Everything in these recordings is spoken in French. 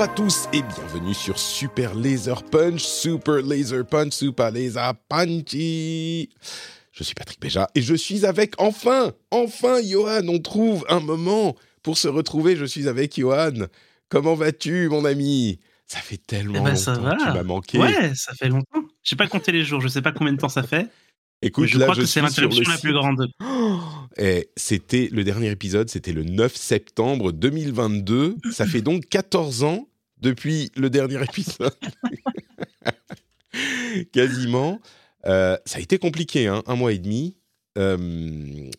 Bonjour à tous et bienvenue sur Super Laser Punch, Super Laser Punch, Super Laser Punchy. Je suis Patrick Béja et je suis avec enfin, enfin Johan, on trouve un moment pour se retrouver. Je suis avec Johan. Comment vas-tu, mon ami? Ça fait tellement Eh ben, ça longtemps va. que tu m'as manqué. Ouais, ça fait longtemps. J'ai pas compté les jours, je sais pas combien de temps ça fait. Écoute, je là, crois je que c'est l'interruption la site. plus grande. Oh, et c'était le dernier épisode, c'était le 9 septembre 2022. Ça fait donc 14 ans depuis le dernier épisode. Quasiment. Euh, ça a été compliqué, hein, un mois et demi. Euh,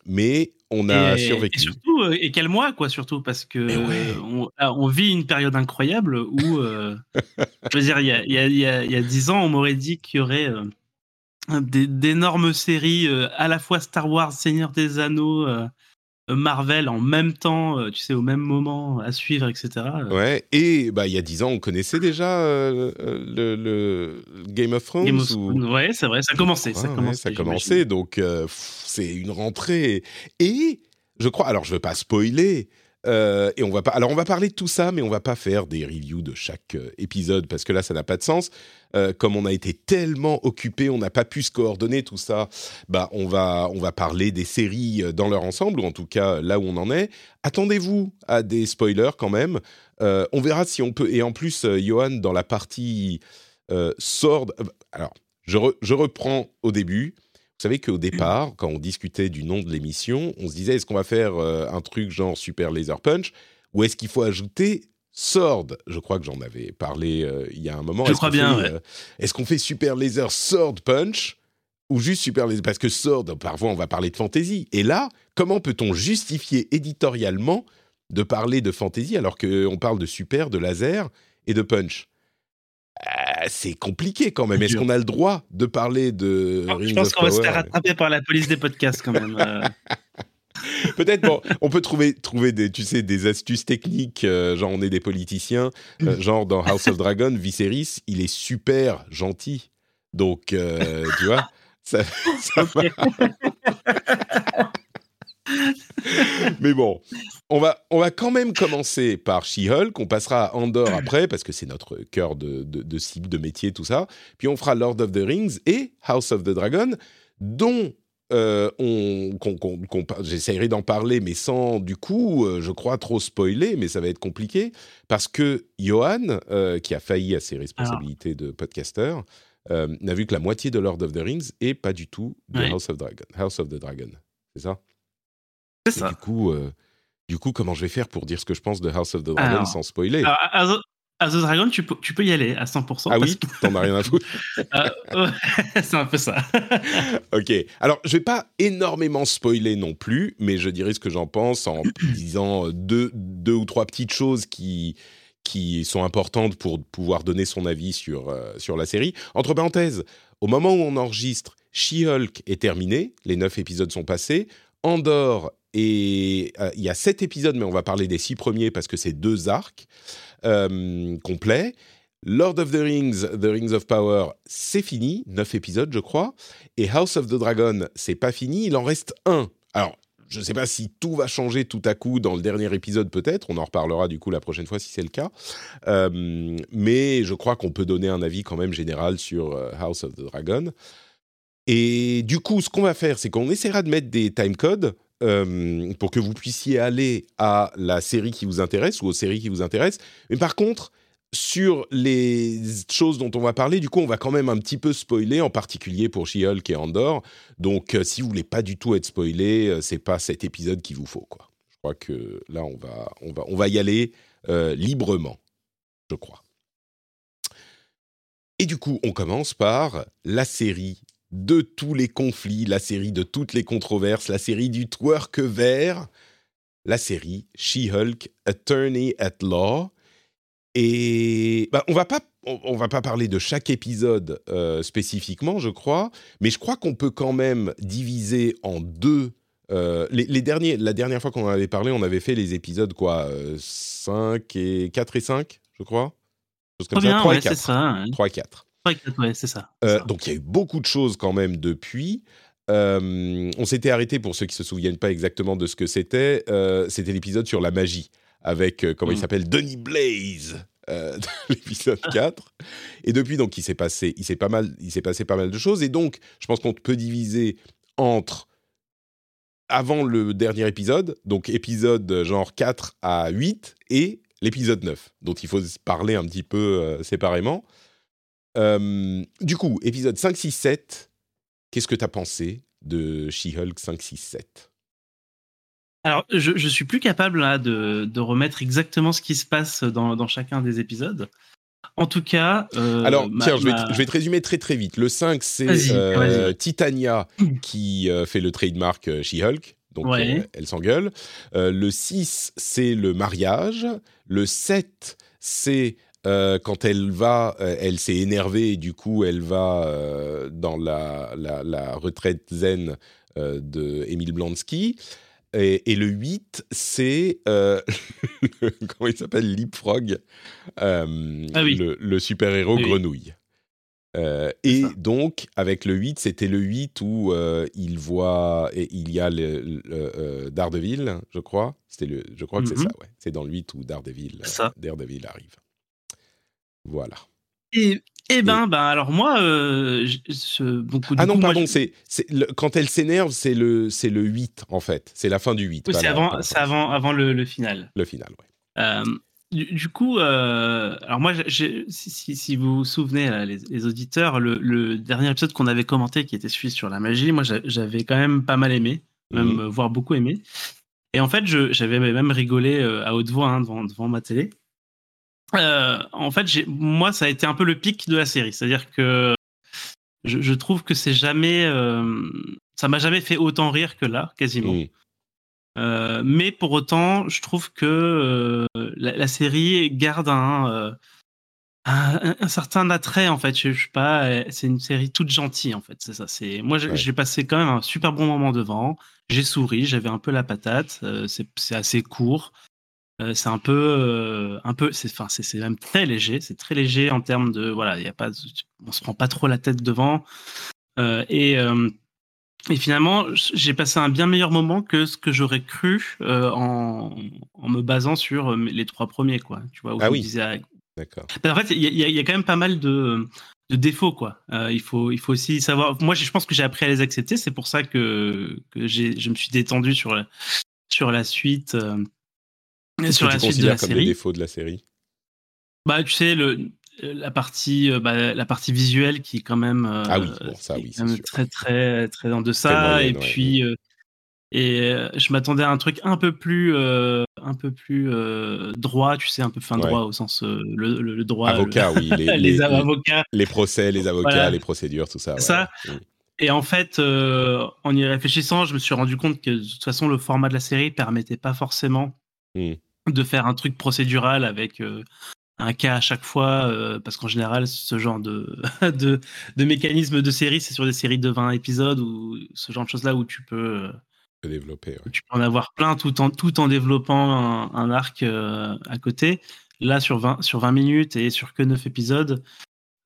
mais on a et, survécu. et surtout, euh, et quel mois, quoi, surtout, parce que ouais. on, on vit une période incroyable où, euh, je veux dire, il y a, 10 ans, on m'aurait dit qu'il y aurait d'énormes séries, à la fois Star Wars, Seigneur des Anneaux, Marvel en même temps, euh, tu sais, au même moment, à suivre, etc. Ouais, et bah, il y a 10 ans, on connaissait déjà euh, euh, le, le Game of Thrones Game of ou- Ouais, c'est vrai, ça commençait. ça commençait, ouais, ça commençait, donc euh, c'est une rentrée. Et je crois, alors je veux pas spoiler, euh, et on va pas. Alors on va parler de tout ça, mais on va pas faire des reviews de chaque euh, épisode parce que là ça n'a pas de sens. Euh, comme on a été tellement occupé, on n'a pas pu se coordonner tout ça. Bah on va on va parler des séries dans leur ensemble ou en tout cas là où on en est. Attendez-vous à des spoilers quand même. On verra si on peut. Et en plus, Johan dans la partie euh, Alors je, je reprends au début. Vous savez qu'au départ, quand on discutait du nom de l'émission, on se disait est-ce qu'on va faire euh, un truc genre Super Laser Punch ou est-ce qu'il faut ajouter Sword? Je crois que j'en avais parlé euh, il y a un moment. Je crois bien, ouais. euh, est-ce qu'on fait Super Laser Sword Punch ou juste Super Laser? Parce que Sword, parfois, on va parler de fantasy. Et là, comment peut-on justifier éditorialement de parler de fantasy alors qu'on parle de super, de laser et de punch? C'est compliqué quand même. Est-ce qu'on a le droit de parler de Je Rings pense of qu'on va se faire rattraper par la police des podcasts quand même. euh. Peut-être, bon, on peut trouver, trouver des, tu sais, des astuces techniques, euh, genre on est des politiciens, euh, genre dans House of Dragon, Viserys, il est super gentil. Donc, euh, tu vois, ça, ça va. Mais bon, on va, on va quand même commencer par She-Hulk, on passera à Andor après, parce que c'est notre cœur de, de, de cible, de métier, tout ça. Puis on fera Lord of the Rings et House of the Dragon, dont euh, on, j'essaierai d'en parler, mais sans du coup, euh, je crois, trop spoiler, mais ça va être compliqué, parce que Johan, euh, qui a failli à ses responsabilités de podcasteur, n'a vu que la moitié de Lord of the Rings et pas du tout de Ouais. House of Dragon. House of the Dragon, c'est ça? C'est Et ça. du coup, euh, du coup, comment je vais faire pour dire ce que je pense de House of the Dragon Alors, sans spoiler? Alors, à, The- Dragon, tu peux, tu peux y aller à 100%. Ah parce oui, t'en as rien à foutre. euh, ouais, c'est un peu ça. Ok. Alors, je vais pas énormément spoiler non plus, mais je dirais ce que j'en pense en disant deux, deux ou trois petites choses qui qui sont importantes pour pouvoir donner son avis sur euh, sur la série. Entre parenthèses, au moment où on enregistre, She-Hulk est terminé, les neuf épisodes sont passés. Andor et euh, il y a sept épisodes, mais on va parler des six premiers parce que c'est deux arcs euh, complets. Lord of the Rings, The Rings of Power, c'est fini, neuf épisodes, je crois. Et House of the Dragon, c'est pas fini, il en reste un. Alors, je ne sais pas si tout va changer tout à coup dans le dernier épisode, peut-être. On en reparlera du coup la prochaine fois si c'est le cas. Euh, mais je crois qu'on peut donner un avis quand même général sur House of the Dragon. Et du coup, ce qu'on va faire, c'est qu'on essaiera de mettre des timecodes euh, pour que vous puissiez aller à la série qui vous intéresse ou aux séries qui vous intéressent. Mais par contre, sur les choses dont on va parler, du coup, on va quand même un petit peu spoiler, en particulier pour She-Hulk et Andor. Donc, euh, si vous voulez pas du tout être spoilé, euh, c'est pas cet épisode qu'il vous faut, quoi. Je crois que là, on va, on va, on va y aller librement, je crois. Et du coup, on commence par la série de tous les conflits, la série de toutes les controverses, la série du twerk vert, la série She-Hulk Attorney at Law. Et bah, on va pas on, va pas parler de chaque épisode euh, spécifiquement, je crois, mais je crois qu'on peut quand même diviser en deux. Euh, les, derniers, la dernière fois qu'on en avait parlé, on avait fait les épisodes quoi, 5 euh, et 4 et 5, je crois. Comme ça. 3 et 4. Ça, 3 et 4. Ouais, c'est ça. Donc il y a eu beaucoup de choses quand même depuis. on s'était arrêté pour ceux qui se souviennent pas exactement de ce que c'était. c'était l'épisode sur la magie avec comment il mm. s'appelle Denis Blaze. l'épisode 4 et depuis donc il s'est passé il s'est pas mal il s'est passé pas mal de choses et donc je pense qu'on peut diviser entre avant le dernier épisode donc épisode genre 4 à 8 et l'épisode 9 dont il faut parler un petit peu séparément euh, du coup, épisode 5, 6, 7, qu'est-ce que tu as pensé de She-Hulk 5, 6, 7 alors, je, je suis plus capable là, de, de, remettre exactement ce qui se passe dans, dans chacun des épisodes. En tout cas. Euh, Alors, tiens, je, vais te, je, vais te, résumer très très vite. Le 5, c'est euh, Titania qui euh, fait le trademark She-Hulk. Donc, ouais. elle s'engueule. le 6, c'est le mariage. Le 7, c'est euh, quand elle va, euh, elle s'est énervée et du coup elle va euh, dans la, la, la, retraite zen de Emile Blansky. Et, et, le 8, c'est. comment il s'appelle? Leapfrog, ah oui. le, le super-héros oui. grenouille. et donc, avec le 8, c'était le 8 où il voit. Et il y a le, le Daredevil, je crois. Le, je crois que mm -hmm. c'est ça, ouais. C'est dans le 8 où Daredevil, Daredevil arrive. Voilà. Et, eh ben, ben, alors moi, euh, je, donc, ah non, coup, pardon, je... c'est quand elle s'énerve, c'est le c'est le 8 en fait, c'est la fin du 8. Oui, c'est avant, avant, avant le, le, final. Le final, oui. Euh, du, du, coup, euh, alors moi, si, si, si, vous vous souvenez, là, les, les, auditeurs, le, le, dernier épisode qu'on avait commenté, qui était celui sur la magie, moi, j'avais quand même pas mal aimé, même mmh. voire beaucoup aimé. Et en fait, j'avais même rigolé à haute voix hein, devant, devant ma télé. Euh, en fait, moi, ça a été un peu le pic de la série. C'est-à-dire que je, je, trouve que c'est jamais. Euh, ça m'a jamais fait autant rire que là, quasiment. Mmh. Euh, mais pour autant, je trouve que euh, la, la, série garde un, euh, un, un, certain attrait, en fait. Je, je sais pas, c'est une série toute gentille, en fait. C'est ça. C'est moi, j'ai ouais. passé quand même un super bon moment devant. J'ai souri, j'avais un peu la patate. c'est assez court. Euh, c'est un peu, euh, un peu, c'est, enfin, c'est même très léger. C'est très léger en termes de, voilà, il y a pas, on se prend pas trop la tête devant. Euh, et, et finalement, j'ai passé un bien meilleur moment que ce que j'aurais cru en, en, me basant sur les trois premiers, quoi. Tu vois, où ah je oui. disais, ah, D'accord. En fait, il y, y, a quand même pas mal de, de défauts, quoi. Euh, il, faut, il faut aussi savoir. Moi, je pense que j'ai appris à les accepter. C'est pour ça que, que je me suis détendu sur la, sur la suite. Euh, sur la suite de la comme série. les défauts de la série? Bah, tu sais, le, la partie, euh, bah, la partie visuelle qui est quand même, euh, ah oui, bon, ça, oui, quand même très, très, très en deçà. Moyenne, et ouais, puis, ouais. Euh, et je m'attendais à un truc un peu plus, un peu plus droit, tu sais, un peu fin ouais. droit au sens le, le, le, droit. Avocat, oui, les, les, les, avocats, les procès, les avocats, voilà. les procédures, tout ça. Et en fait, en y réfléchissant, je me suis rendu compte que de toute façon, le format de la série permettait pas forcément mmh de faire un truc procédural avec euh, un cas à chaque fois, euh, parce qu'en général, ce genre de, de, de, mécanisme de série, c'est sur des séries de 20 épisodes ou ce genre de choses-là où tu peux. Euh, développer, ouais. Tu peux en avoir plein tout en, tout en développant un, un arc euh, à côté. Là, sur 20, sur 20 minutes et sur que 9 épisodes,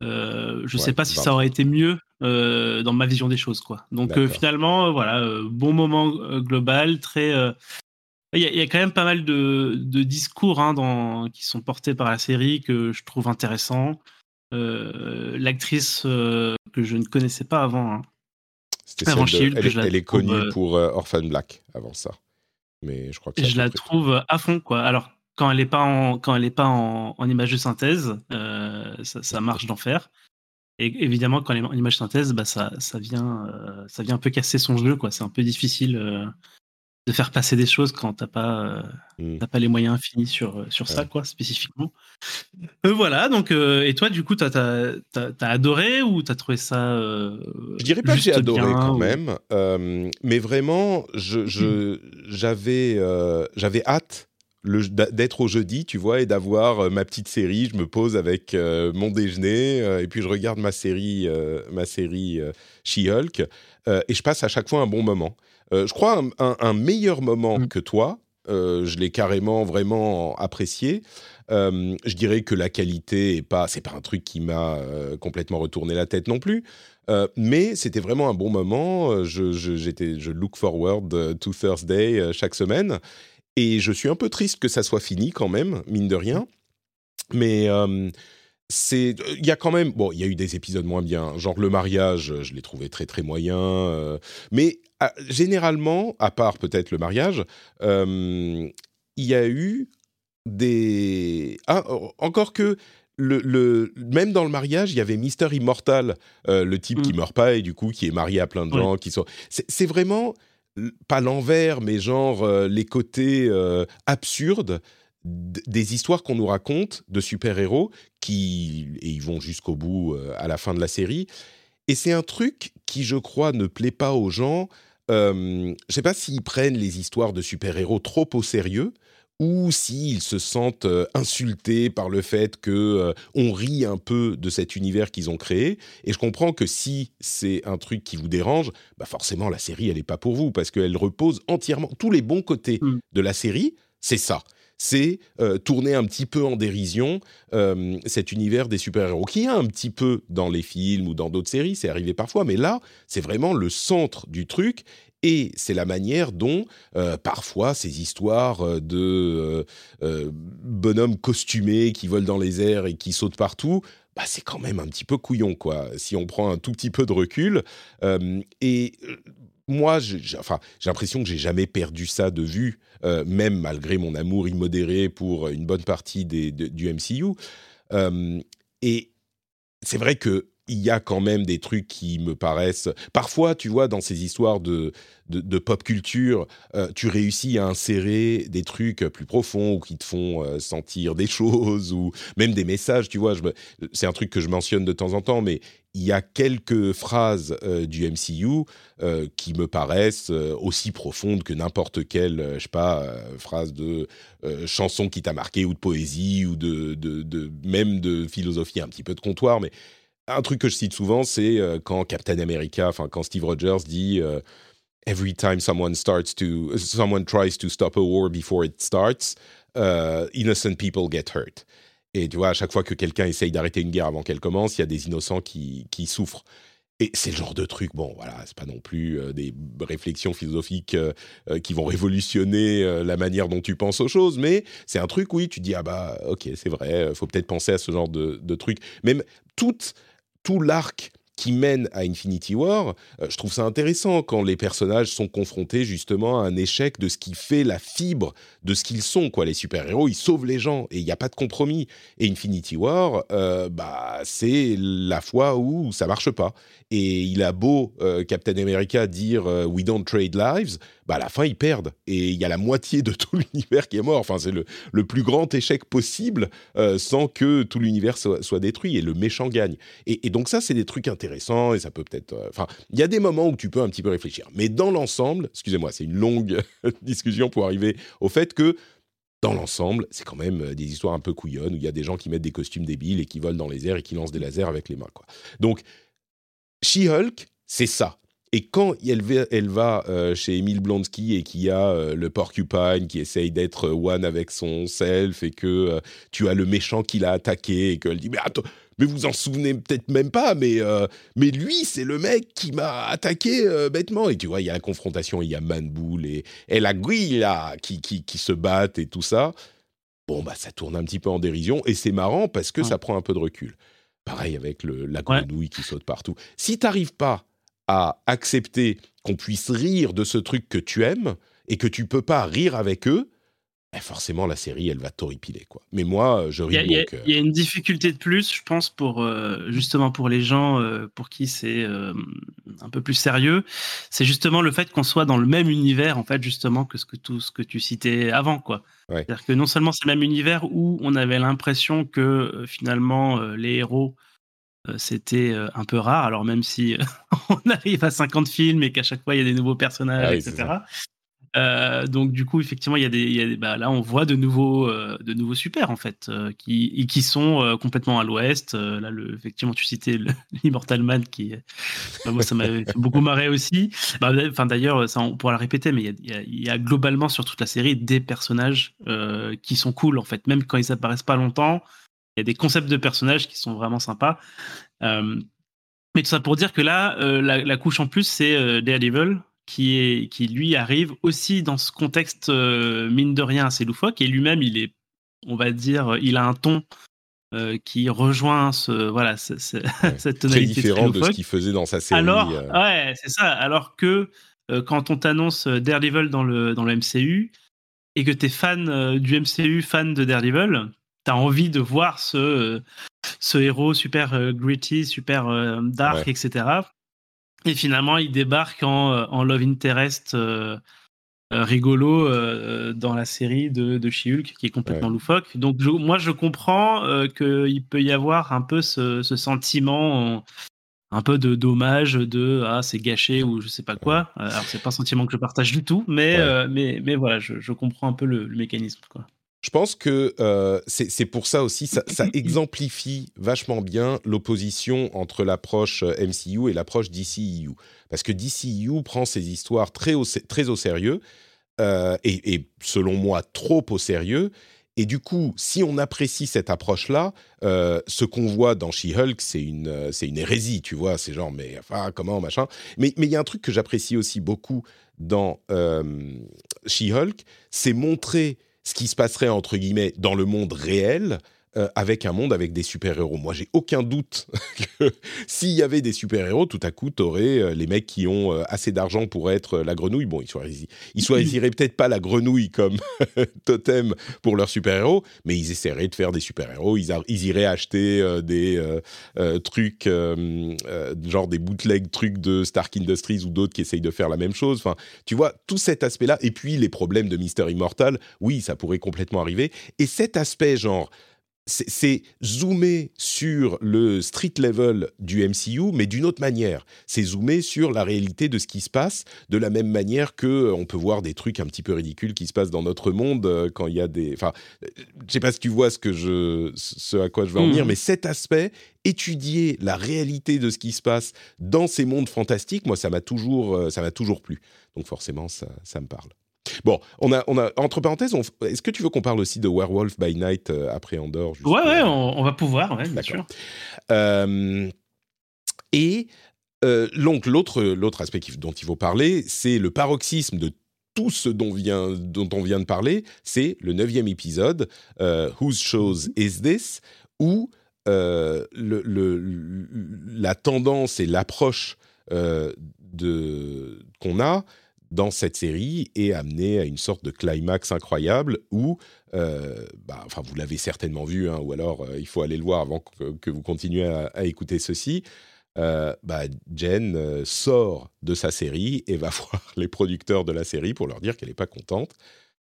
je ouais, sais pas si ça aurait été mieux dans ma vision des choses, quoi. Donc finalement, voilà, bon moment global, très il y, a, il y, a quand même pas mal de, de discours hein, dans, qui sont portés par la série que je trouve intéressants. Euh, L'actrice euh, que je ne connaissais pas avant. Hein. Avant elle, elle est connue trouve, pour euh, Orphan Black avant ça. Mais je crois que je la trouve à fond quoi. Alors quand elle n'est pas en quand elle est pas en, en image de synthèse, euh, ça, ça, marche d'enfer. Et évidemment quand elle est en image de synthèse, bah ça, ça vient ça vient un peu casser son jeu quoi. C'est un peu difficile de faire passer des choses quand t'as pas, mmh. pas les moyens infinis sur, sur ça, quoi, spécifiquement. voilà, donc, et toi, du coup, t'as as, adoré ou t'as trouvé ça. je dirais pas que j'ai adoré quand même, mais vraiment, j'avais je, j'avais hâte d'être au jeudi, tu vois, et d'avoir ma petite série. Je me pose avec mon déjeuner et puis je regarde ma série, ma série She-Hulk et je passe à chaque fois un bon moment. je crois un, meilleur moment mmh. que toi. je l'ai carrément vraiment apprécié. je dirais que la qualité est pas, c'est pas un truc qui m'a complètement retourné la tête non plus. mais c'était vraiment un bon moment. Je, je, je look forward to Thursday chaque semaine. Et je suis un peu triste que ça soit fini quand même, mine de rien. Mais c'est, il y a quand même, bon, il y a eu des épisodes moins bien, genre le mariage, je l'ai trouvé très très moyen. mais ah, généralement, à part peut-être le mariage, il y a eu des, ah, encore que le, le, même dans le mariage, il y avait Mister Immortal, le type qui mmh. meurt pas et du coup qui est marié à plein de gens, qui sont. C'est vraiment pas l'envers, mais genre euh, les côtés euh, absurdes des histoires qu'on nous raconte de super-héros qui et ils vont jusqu'au bout euh, à la fin de la série. Et c'est un truc qui, je crois, ne plaît pas aux gens. je sais pas s'ils prennent les histoires de super-héros trop au sérieux ou s'ils se sentent euh, insultés par le fait que euh, on rit un peu de cet univers qu'ils ont créé. Et je comprends que si c'est un truc qui vous dérange, bah forcément la série elle n'est pas pour vous parce qu'elle repose entièrement tous les bons côtés mm. de la série. C'est ça. C'est euh, tourner un petit peu en dérision cet univers des super-héros, qui est un petit peu dans les films ou dans d'autres séries, c'est arrivé parfois, mais là, c'est vraiment le centre du truc, et c'est la manière dont euh, parfois ces histoires euh, de euh, bonhommes costumés qui volent dans les airs et qui sautent partout, bah, c'est quand même un petit peu couillon, quoi, si on prend un tout petit peu de recul. et moi, j'ai l'impression que j'ai jamais perdu ça de vue, même malgré mon amour immodéré pour une bonne partie du MCU. et c'est vrai que il y a quand même des trucs qui me paraissent. Parfois, tu vois, dans ces histoires de, de, pop culture, euh, tu réussis à insérer des trucs plus profonds ou qui te font euh, sentir des choses ou même des messages. Tu vois, c'est un truc que je mentionne de temps en temps, mais il y a quelques phrases euh, du MCU qui me paraissent aussi profondes que n'importe quelle, je sais pas, phrase de chanson qui t'a marqué ou de poésie ou de, même de philosophie, un petit peu de comptoir, mais un truc que je cite souvent, c'est euh, quand Captain America, enfin quand Steve Rogers dit euh, Every time someone starts to, someone tries to stop a war before it starts, uh, innocent people get hurt. Et tu vois, à chaque fois que quelqu'un essaye d'arrêter une guerre avant qu'elle commence, il y a des innocents qui, qui souffrent. Et c'est le genre de truc, bon, voilà, c'est pas non plus euh, des réflexions philosophiques qui vont révolutionner la manière dont tu penses aux choses, mais c'est un truc, oui, tu dis, ah bah, ok, c'est vrai, faut peut-être penser à ce genre de, de truc. Même toute tout l'arc qui mène à Infinity War, euh, je trouve ça intéressant quand les personnages sont confrontés justement à un échec de ce qui fait la fibre de ce qu'ils sont. Quoi. Les super-héros, ils sauvent les gens et il n'y a pas de compromis. Et Infinity War, euh, bah, c'est la fois où ça marche pas. Et il a beau, euh, Captain America, dire We don't trade lives, bah à la fin ils perdent et il y a la moitié de tout l'univers qui est mort. Enfin, c'est le, plus grand échec possible euh, sans que tout l'univers soit, détruit et le méchant gagne. Et, donc ça, c'est des trucs intéressants et ça peut peut-être. Euh, enfin, il y a des moments où tu peux un petit peu réfléchir, mais dans l'ensemble, excusez-moi, c'est une longue discussion pour arriver au fait que dans l'ensemble, c'est quand même euh, des histoires un peu couillonnes où il y a des gens qui mettent des costumes débiles et qui volent dans les airs et qui lancent des lasers avec les mains. Quoi. Donc, She-Hulk, c'est ça. Et quand elle va, elle va euh, chez Emile Blonsky et qu'il y a euh, le porcupine qui essaye d'être euh, one avec son self et que tu as le méchant qui l'a attaqué et qu'elle dit mais attends mais vous en souvenez peut-être même pas mais mais lui c'est le mec qui m'a attaqué bêtement. Et tu vois il y a la confrontation il y a Manboul et, et la là qui, qui, qui se battent et tout ça. Bon bah ça tourne un petit peu en dérision et c'est marrant parce que ça prend un peu de recul. Pareil avec le, la grenouille qui saute partout. Si t'arrives pas à accepter qu'on puisse rire de ce truc que tu aimes et que tu peux pas rire avec eux, eh, forcément la série elle va t'horripiler quoi. Mais moi je ris. Il y, il y, a une difficulté de plus, je pense pour euh, justement pour les gens euh, pour qui c'est euh, un peu plus sérieux, c'est justement le fait qu'on soit dans le même univers en fait justement que ce que tout ce que tu citais avant quoi. C'est-à-dire que non seulement c'est le même univers où on avait l'impression que finalement les héros c'était un peu rare. Alors même si on arrive à 50 films et qu'à chaque fois il y a des nouveaux personnages, ah etc. Euh, donc du coup, effectivement, il y a des, il y a des bah, là, on voit de nouveaux, euh, de nouveaux super en fait, euh, qui, qui sont complètement à l'ouest. là, le, effectivement, tu citais l'Immortal Man, qui, bah, moi, ça m'avait beaucoup marré aussi. Bah, d'ailleurs, ça, on pourra le répéter, mais il y, a, il y, a, globalement sur toute la série des personnages qui sont cool en fait, même quand ils apparaissent pas longtemps. Il y a des concepts de personnages qui sont vraiment sympas. mais tout ça pour dire que là, la, la, couche en plus, c'est Daredevil, qui, est, qui lui arrive aussi dans ce contexte, euh, mine de rien, assez loufoque. Et lui-même, il est, on va dire, il a un ton euh, qui rejoint ce, voilà, cette tonalité. Très différent de ce qu'il faisait dans sa série. Alors, euh. ouais, c'est ça. Alors que quand on t'annonce Daredevil dans le, dans le MCU et que tu es fan du MCU, fan de Daredevil, tu as envie de voir ce, ce héros super gritty, super dark, etc. Et finalement, il débarque en, euh, en Love Interest euh, euh, rigolo dans la série de, de She-Hulk qui est complètement loufoque. Donc, moi, je comprends qu'il peut y avoir un peu ce, sentiment. un peu de dommage de ah c'est gâché ou je sais pas quoi alors c'est pas un sentiment que je partage du tout mais mais mais voilà je, je comprends un peu le, le mécanisme quoi je pense que euh, c'est pour ça aussi, ça, exemplifie vachement bien l'opposition entre l'approche euh, MCU et l'approche DCEU. Parce que DCEU prend ses histoires très au, très au sérieux, euh, et, selon moi trop au sérieux. Et du coup, si on apprécie cette approche-là, ce qu'on voit dans She-Hulk, c'est une, c'est une hérésie, tu vois. C'est genre, mais enfin, comment, machin. Mais il y a un truc que j'apprécie aussi beaucoup dans She-Hulk, c'est montrer ce qui se passerait entre guillemets dans le monde réel euh, avec un monde avec des super-héros. Moi, j'ai aucun doute que s'il y avait des super-héros, tout à coup, t'aurais euh, les mecs qui ont euh, assez d'argent pour être la grenouille. Bon, ils choisiraient, ils choisiraient peut-être pas la grenouille comme totem pour leurs super-héros, mais ils essaieraient de faire des super-héros. Ils, ils, iraient acheter des trucs, genre des bootleg trucs de Stark Industries ou d'autres qui essayent de faire la même chose. Enfin, tu vois, tout cet aspect-là. Et puis, les problèmes de Mister Immortal, oui, ça pourrait complètement arriver. Et cet aspect, genre, c'est zoomer sur le street level du MCU, mais d'une autre manière. C'est zoomer sur la réalité de ce qui se passe, de la même manière que euh, on peut voir des trucs un petit peu ridicules qui se passent dans notre monde euh, quand il y a des. Enfin, euh, je sais pas si tu vois ce que je, ce à quoi je veux en venir, mmh. mais cet aspect, étudier la réalité de ce qui se passe dans ces mondes fantastiques, moi, ça m'a toujours, ça m'a toujours plu. Donc forcément, ça, ça me parle. Bon, on a, on a entre parenthèses, est-ce que tu veux qu'on parle aussi de Werewolf by Night euh, après Andorre Ouais, ouais, on, va pouvoir, ouais, bien sûr. Euh, et euh, donc l'autre, l'autre aspect dont il faut parler, c'est le paroxysme de tout ce dont, vient, dont on vient de parler, c'est le neuvième épisode, Whose Shows Is This, où le, le, la tendance et l'approche de qu'on a, dans cette série est amené à une sorte de climax incroyable où, euh, bah, enfin vous l'avez certainement vu, hein, ou alors euh, il faut aller le voir avant que, vous continuez à, écouter ceci. Euh, bah, Jen sort de sa série et va voir les producteurs de la série pour leur dire qu'elle n'est pas contente.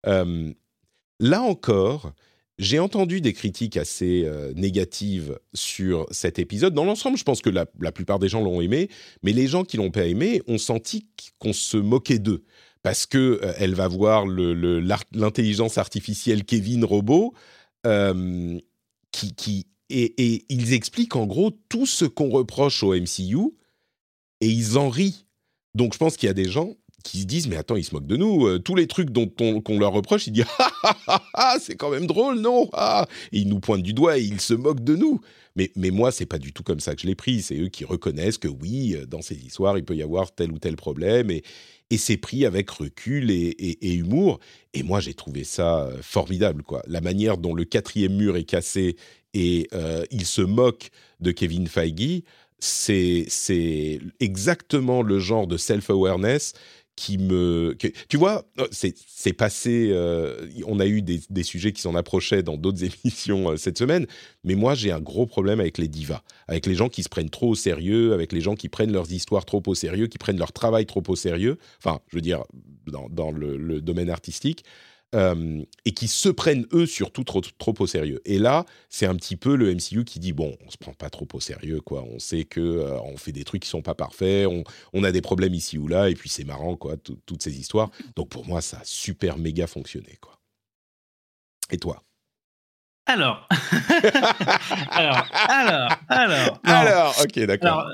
là encore, j'ai entendu des critiques assez euh, négatives sur cet épisode. Dans l'ensemble, je pense que la, plupart des gens l'ont aimé, mais les gens qui l'ont pas aimé ont senti qu'on se moquait d'eux parce que euh, elle va voir l'intelligence artificielle Kevin Robot euh, qui, et, ils expliquent en gros tout ce qu'on reproche au MCU et ils en rient. Donc je pense qu'il y a des gens qui se disent mais attends ils se moquent de nous euh, tous les trucs dont on, qu'on leur reproche ils disent ah, ah, ah, ah c'est quand même drôle non? Ah. Ils nous pointent du doigt et ils se moquent de nous. Mais mais moi c'est pas du tout comme ça que je l'ai pris c'est eux qui reconnaissent que oui euh, dans ces histoires il peut y avoir tel ou tel problème et et c'est pris avec recul et, humour. Et moi j'ai trouvé ça euh, formidable quoi. La manière dont le quatrième mur est cassé et euh, il se moque de Kevin Feige c'est exactement le genre de self-awareness qui me. tu vois, oh, c'est passé. Euh, on a eu des, sujets qui s'en approchaient dans d'autres émissions euh, cette semaine, mais moi, j'ai un gros problème avec les divas, avec les gens qui se prennent trop au sérieux, avec les gens qui prennent leurs histoires trop au sérieux, qui prennent leur travail trop au sérieux. Enfin, je veux dire, dans, le, domaine artistique. Euh, et qui se prennent eux surtout trop, trop au sérieux. Et là, c'est un petit peu le MCU qui dit bon, on se prend pas trop au sérieux, quoi. On sait que euh, on fait des trucs qui sont pas parfaits, on, on a des problèmes ici ou là, et puis c'est marrant, quoi, toutes ces histoires. Donc pour moi, ça a super méga fonctionné, quoi. Et toi? Alors, alors, alors, alors, alors, ok, d'accord.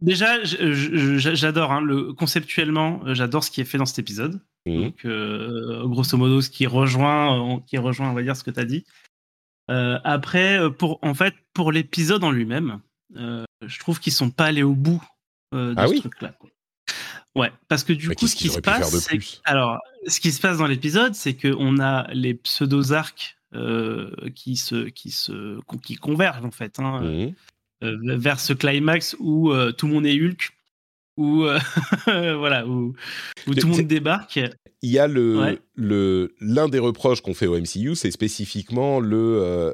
Déjà, j'adore hein, le conceptuellement, j'adore ce qui est fait dans cet épisode. Mmh. Donc, euh, grosso modo, ce qui rejoint, qui rejoint, on va dire, ce que tu as dit. Euh, après, euh, pour, en fait, pour l'épisode en lui-même, je trouve qu'ils sont pas allés au bout de ah ce truc-là. Ouais, parce que du coup, ce qui se passe, alors, ce qui se passe dans l'épisode, c'est qu'on a les pseudo-arcs qui se, qui se, qui convergent en fait, hein, mmh. vers ce climax où tout le monde est Hulk où voilà où, où tout le monde débarque il y a le, le l'un des reproches qu'on fait au MCU, c'est spécifiquement le euh,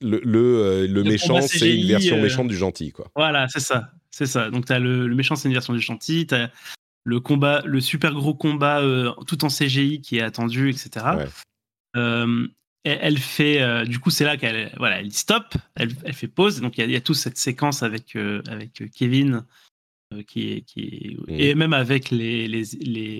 le, le, euh, méchant, c'est une version euh, méchante du gentil, quoi. Voilà, c'est ça, c'est ça. Donc as le, méchant, c'est une version du gentil. as le combat, le super gros combat tout en CGI qui est attendu, etc. elle fait, du coup, c'est là qu'elle, voilà, elle stop, elle, elle fait pause. donc il y, y, a toute cette séquence avec avec Kevin euh, qui qui mmh. et même avec les, les,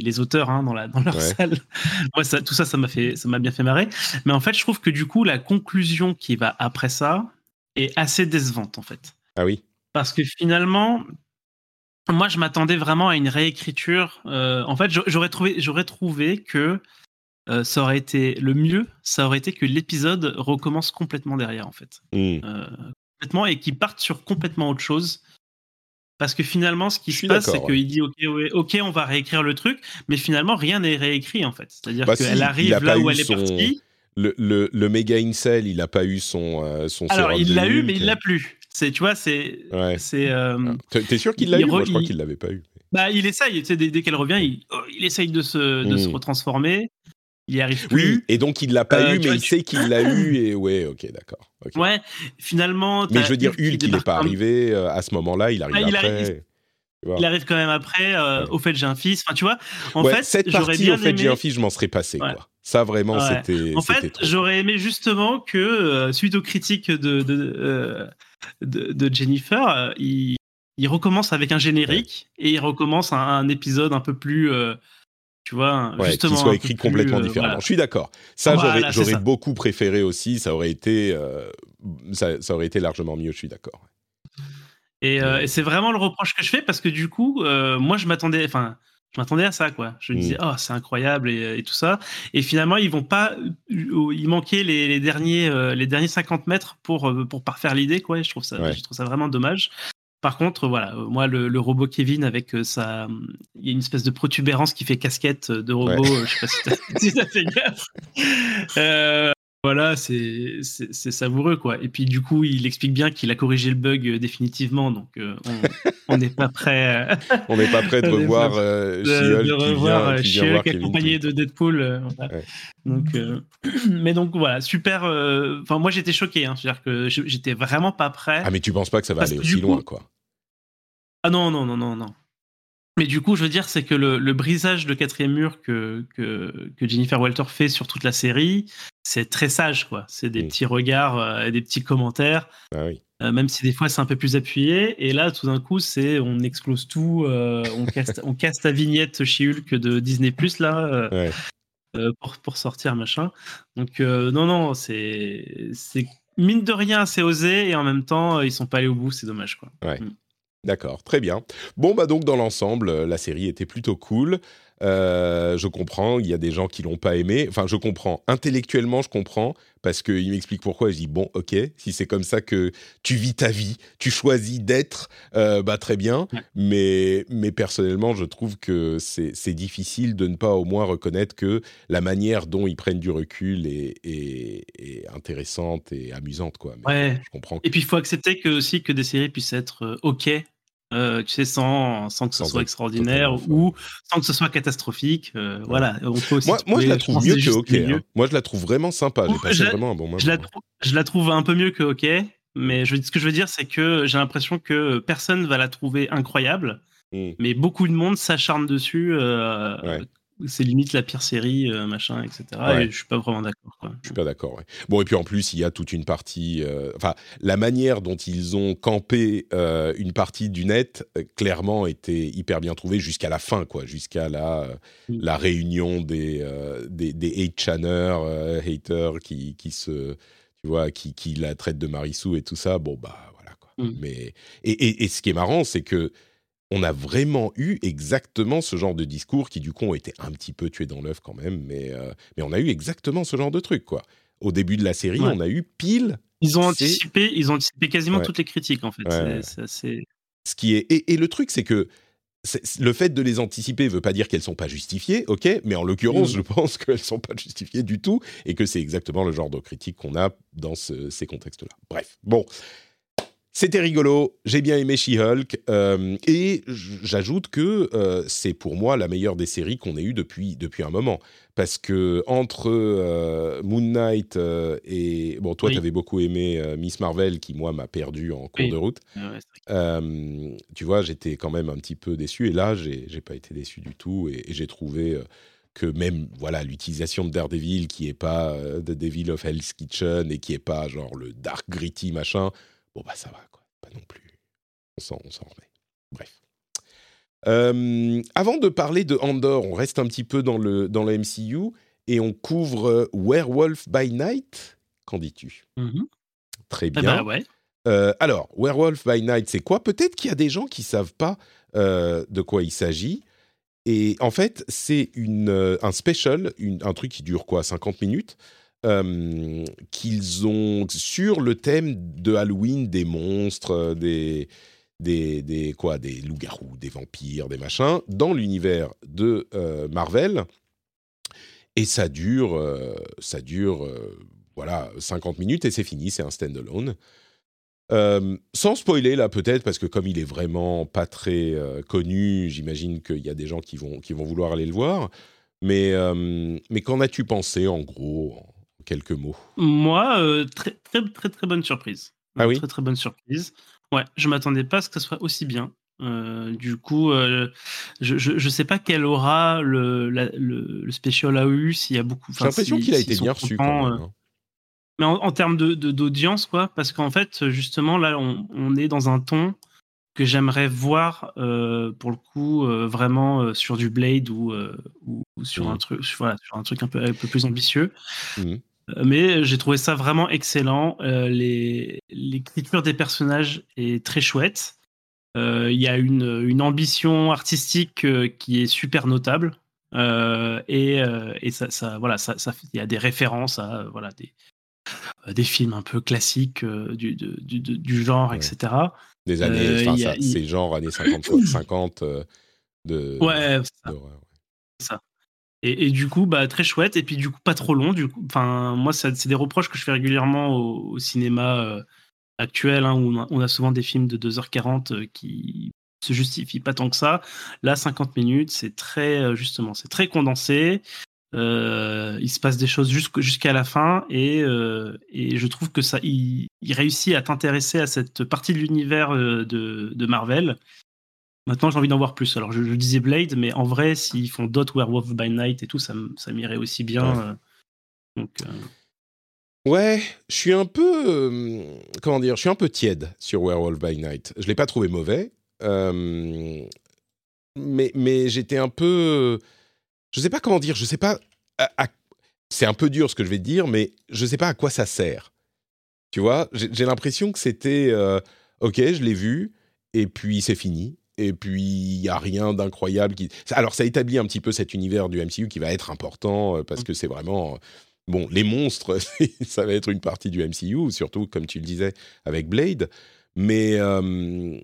les, auteurs hein, dans, la, dans leur salle. Moi, ça, tout ça, ça m'a fait, ça m'a bien fait marrer. Mais en fait, je trouve que du coup, la conclusion qui va après ça est assez décevante, en fait. Ah oui. Parce que finalement, moi, je m'attendais vraiment à une réécriture. Euh, en fait, j'aurais trouvé, j'aurais trouvé que euh, ça aurait été le mieux, ça aurait été que l'épisode recommence complètement derrière, en fait. Mmh. complètement et qu'il parte sur complètement autre chose parce que finalement, ce qui se passe, c'est qu'il dit ok, on va réécrire le truc, mais finalement, rien n'est réécrit en fait. C'est-à-dire bah qu'elle arrive là où elle est partie. Le, le, le méga incel, il n'a pas eu son, euh, son Alors, il l'a eu, mais il l'a plus. C'est, tu vois, c'est. Ouais. c'est euh, ah. T'es sûr qu'il l'a eu? Moi, je crois qu'il l'avait pas eu. Bah, il essaye. Sais, dès, qu'elle revient, il, oh, il, essaye de se, de se hmm. retransformer il y arrive plus. Oui, et donc il l'a pas euh, eu, mais il sait qu'il l'a eu, et ouais, ok, d'accord. Ouais, finalement. Mais je veux dire, Hulk, il n'est pas arrivé euh, à ce moment-là, il arrive après. Il arrive, quand même après. Euh, au fait, j'ai un fils. Enfin, tu vois, en fait, cette partie, bien au fait, j'ai un fils, je m'en serais passé, quoi. Ça, vraiment, c'était. En fait, j'aurais aimé justement que, suite aux critiques de, de, de, Jennifer, il, il, recommence avec un générique et il recommence un, un épisode un peu plus tu vois, justement. Qu'il soit écrit complètement euh, différemment. Je suis d'accord. Ça, j'aurais beaucoup préféré aussi. Ça aurait été, euh, ça, aurait été largement mieux. Je suis d'accord. Euh, et, c'est vraiment le reproche que je fais parce que du coup, moi, je m'attendais, enfin, je m'attendais à ça, quoi. Je me disais, mm. oh, c'est incroyable et, tout ça. Et finalement, ils vont pas, il manquait les, derniers, les derniers 50 mètres pour pour parfaire l'idée, quoi. je trouve ça, je trouve ça vraiment dommage. Par contre, voilà, euh, moi, le, robot Kevin avec euh, sa. Il y a une espèce de protubérance qui fait casquette de robot. Je je sais pas si t'as fait gaffe. Euh, voilà, c'est savoureux, quoi. Et puis, du coup, il explique bien qu'il a corrigé le bug définitivement. Donc, on n'est pas prêt. on n'est pas prêt de revoir de, de revoir accompagné de Deadpool. Donc, mais donc, voilà, super. Enfin, moi, j'étais choqué. Hein. C'est-à-dire que j'étais vraiment pas prêt. Ah, mais tu penses pas que ça va aller aussi loin, quoi? Ah non, non, non, non, non. Mais du coup, je veux dire, c'est que le, brisage de quatrième mur que, que, Jennifer Walter fait sur toute la série, c'est très sage, quoi. C'est des mm. petits regards euh, et des petits commentaires. Ah oui. Euh, même si des fois c'est un peu plus appuyé. Et là, tout d'un coup, c'est on explose tout, euh, on, casse, on casse ta vignette chez Hulk de Disney Plus là pour, pour, sortir machin. Donc non, non, c'est c'est mine de rien assez osé et en même temps ils sont pas allés au bout, c'est dommage quoi. Ouais. Mm. D'accord, très bien. Bon, bah donc dans l'ensemble, euh, la série était plutôt cool. Euh, je comprends, il y a des gens qui l'ont pas aimé. Enfin, je comprends. Intellectuellement, je comprends parce qu'il m'explique pourquoi. Je dis bon, ok, si c'est comme ça que tu vis ta vie, tu choisis d'être, euh, bah très bien. Mais, mais personnellement, je trouve que c'est difficile de ne pas au moins reconnaître que la manière dont ils prennent du recul est, est, intéressante et amusante, quoi. ouais. Je comprends. Et puis il faut accepter que aussi que des séries puissent être ok euh, tu sais, sans, sans que ce Sans soit extraordinaire ou sans que ce soit catastrophique. euh, Voilà, on peut aussi Moi, moi, je la trouve mieux que OK. hein. Moi, je la trouve vraiment sympa. J'ai Ouh, passé je la- vraiment un bon moment. Je la, trou- je la trouve un peu mieux que OK, mais je, ce que je veux dire, c'est que j'ai l'impression que personne va la trouver incroyable, Mm. mais beaucoup de monde s'acharne dessus. euh, Ouais. C'est limite la pire série, euh, machin, etc. Ouais. Et je suis pas vraiment d'accord. Je suis pas d'accord. ouais. Bon, et puis en plus, il y a toute une partie. euh, Enfin, la manière dont ils ont campé euh, une partie du net, clairement, était hyper bien trouvée jusqu'à la fin, quoi. Jusqu'à la, Mm. la réunion des, des, des hate-channers, haters qui, qui se. Tu vois, qui, qui la traitent de Marissou et tout ça. Bon, bah, voilà, quoi. Mm. Mais, et, et, et ce qui est marrant, c'est que. On a vraiment eu exactement ce genre de discours qui, du coup, ont été un petit peu tués dans l'œuf quand même, mais, euh, mais on a eu exactement ce genre de truc, quoi. Au début de la série, Ouais. on a eu pile Ils ont anticipé, ils ont anticipé quasiment Ouais. toutes les critiques en fait. Ouais, C'est- assez- ce qui est et, et le truc c'est que c'est- le fait de les anticiper veut pas dire qu'elles sont pas justifiées, ok, mais en l'occurrence, Mm. je pense qu'elles sont pas justifiées du tout et que c'est exactement le genre de critique qu'on a dans ce- ces contextes-là. Bref, bon. C'était rigolo, j'ai bien aimé She-Hulk, euh, et j'ajoute que euh, c'est pour moi la meilleure des séries qu'on ait eues depuis, depuis un moment. Parce que entre euh, Moon Knight et... Bon, toi, Oui. tu avais beaucoup aimé Miss Marvel, qui, moi, m'a perdu en cours Oui. de route. Ouais, tu vois, j'étais quand même un petit peu déçu. Et là, j'ai pas été déçu du tout. Et, et j'ai trouvé que même voilà l'utilisation de Daredevil, qui est pas The Devil of Hell's Kitchen et qui est pas genre le dark gritty machin, bon bah ça va quoi. Pas non plus. On s'en remet. Bref. Euh, avant de parler de Andor, on reste un petit peu dans le, dans le MCU et on couvre euh, Werewolf by Night. Qu'en dis-tu? Mhm. Très Ah bien. bah ouais. Euh, alors, Werewolf by Night, c'est quoi? Peut-être qu'il y a des gens qui savent pas euh, de quoi il s'agit. Et en fait, c'est une, un special, une- un truc qui dure quoi? 50 minutes euh, qu'ils ont sur le thème de Halloween, des monstres, euh, des, des, des, quoi, des loups-garous, des vampires, des machins, dans l'univers de euh, Marvel. Et ça dure, ça dure voilà, 50 minutes et c'est fini, c'est un stand-alone. Sans spoiler là peut-être parce que comme il est vraiment pas très connu, j'imagine qu'il y a des gens qui vont qui vont vouloir aller le voir. Mais mais qu'en as-tu pensé en gros quelques mots Moi, euh, très, très, très, très bonne surprise. Ah oui Très, très bonne surprise. Ouais, je m'attendais pas à ce que ce soit aussi bien. Euh, du coup, euh, je, je, je sais pas quel aura le, la- le, le special a eu, s'il y a beaucoup. J'ai l'impression si- qu'il a été bien reçu quand même. hein. Mais en, en termes de, de- d'audience, quoi, parce qu'en fait, justement, là, on, on est dans un ton que j'aimerais voir, euh, pour le coup, euh, vraiment euh, sur du Blade ou, ou, ou sur, Mhm. un truc, voilà, sur un truc un peu, un peu plus ambitieux. Mhm. Mais j'ai trouvé ça vraiment excellent. Euh, L'écriture des personnages est très chouette. Euh, Il y a une, une ambition artistique euh, qui est super notable. Et et ça, ça, voilà, ça, ça, il y a des références à voilà, des, des films un peu classiques du, de- du, de- du genre, Ouais. etc. Des années, y a- ça, c'est genre années 50 50 euh, de Ouais, c'est ça. d'horreur. Et, du coup, bah, très chouette. Et puis, du coup, pas trop long. Du enfin, moi, c'est des reproches que je fais régulièrement au, cinéma euh, actuel, hein, où on a, souvent des films de 2h40 euh, qui se justifient pas tant que ça. Là, 50 minutes, c'est très, euh, justement, c'est très condensé. Euh, il se passe des choses jusqu'- jusqu'à la fin et, je trouve que ça, il, réussit à t'intéresser à cette partie de l'univers de Marvel. Maintenant, j'ai envie d'en voir plus. Alors, je, je disais Blade, mais en vrai, s'ils font d'autres Werewolf by Night et tout, ça, ça m'irait aussi bien. Ouais. euh. Donc, euh, Ouais, je suis un peu euh, comment dire, je suis un peu tiède sur Werewolf by Night. Je l'ai pas trouvé mauvais, euh, mais mais j'étais un peu, je sais pas comment dire, je sais pas. c'est un peu dur ce que je vais te dire, mais je sais pas à quoi ça sert. Tu vois, j'ai l'impression que c'était ok, je l'ai vu et puis c'est fini. Et puis il y a rien d'incroyable qui. Alors ça établit un petit peu cet univers du MCU qui va être important euh, parce que c'est vraiment Bon, les monstres, ça va être une partie du MCU, surtout comme tu le disais avec Blade. Mais, euh,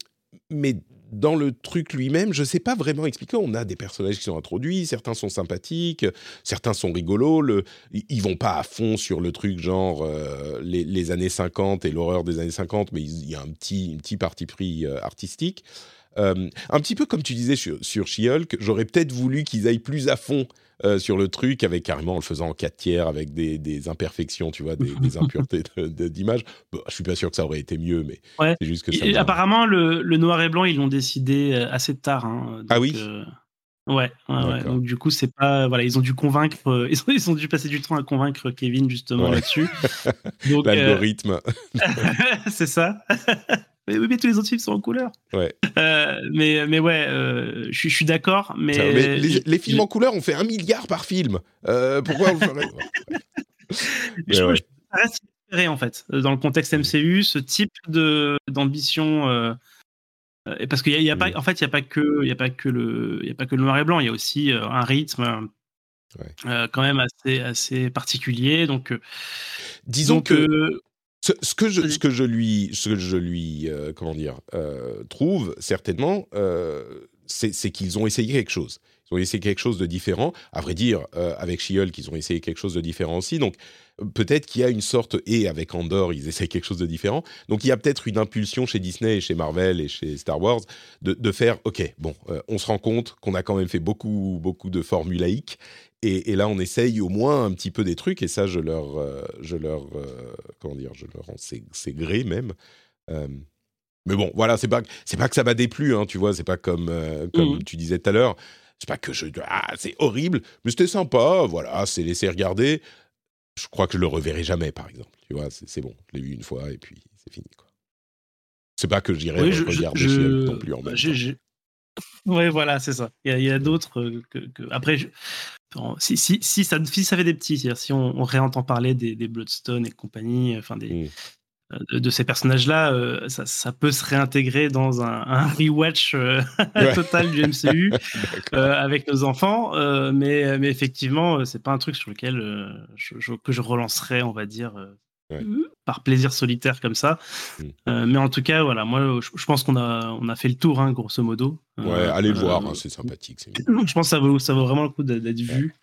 mais dans le truc lui-même, je ne sais pas vraiment expliquer. On a des personnages qui sont introduits, certains sont sympathiques, certains sont rigolos. Le, ils vont pas à fond sur le truc genre euh, les, les années 50 et l'horreur des années 50, mais il y a un petit, un petit parti pris euh, artistique. Un petit peu comme tu disais sur, sur She-Hulk, j'aurais peut-être voulu qu'ils aillent plus à fond euh, sur le truc, avec carrément en le faisant en 4 tiers, avec des, imperfections, tu vois, des, impuretés d'image. Bon, je suis pas sûr que ça aurait été mieux, mais c'est juste que ça. apparemment, le, noir et blanc, ils l'ont décidé euh, assez tard. Hein, ah oui? euh, Ouais, donc du coup, c'est pas. Voilà, ils ont dû convaincre. Ils ont, ils ont, dû passer du temps à convaincre Kevin, justement, là-dessus. L'algorithme. c'est ça. Mais oui, mais tous les autres films sont en couleur. Ouais. Euh, mais, mais ouais, euh, je, suis d'accord. Mais, les, films en couleur, on fait un milliard par film. Euh, pourquoi on ferait je, ouais. Ça reste inspiré, en fait, dans le contexte MCU, ce type d'ambition. et parce qu'il a, y a pas, mm. en fait, il n'y a pas que, il a pas que le, il a pas que le noir et blanc. Il y a aussi un rythme. quand même assez, assez particulier. Donc, disons que ce, que je, ce que je lui, ce que je lui euh, comment dire, euh, trouve certainement, euh, c'est qu'ils ont essayé quelque chose. Ils ont essayé quelque chose de différent. À vrai dire, avec She-Hulk, ils ont essayé quelque chose de différent aussi. Donc, peut-être qu'il y a une sorte, et avec Andor, ils essayent quelque chose de différent. Donc, il y a peut-être une impulsion chez Disney et chez Marvel et chez Star Wars de, de faire, OK, bon, on se rend compte qu'on a quand même fait beaucoup, beaucoup de formulaïques et, là, on essaye au moins un petit peu des trucs, et ça, je leur, euh, je leur, euh, comment dire, je leur c'est gré même. Euh, mais bon, voilà, c'est pas, c'est pas que ça m'a déplu, hein, tu vois, c'est pas comme, comme mmh. tu disais tout à l'heure. C'est pas que je, ah, c'est horrible, mais c'était sympa, voilà, c'est laissé regarder. Je crois que je le reverrai jamais, par exemple. Tu vois, c'est bon, je l'ai vu une fois et puis c'est fini. C'est pas que j'irai regarder non plus en même temps. Oui, voilà, c'est ça. Il y a, d'autres que, Après, si, si, si, ça, si ça fait des petits, si on, réentend parler des, Bloodstone et compagnie, enfin des, mmh. Euh, de, ces personnages-là, euh, ça, peut se réintégrer dans un, rewatch euh, total du MCU avec nos enfants, mais, mais effectivement, c'est pas un truc sur lequel que je relancerai, on va dire, par plaisir solitaire comme ça. Mmh. mais en tout cas, voilà, moi, je, pense qu'on a, on a fait le tour, hein, grosso modo. Ouais, allez le voir, hein, c'est sympathique. Je pense que ça vaut, ça vaut vraiment le coup d'être vu.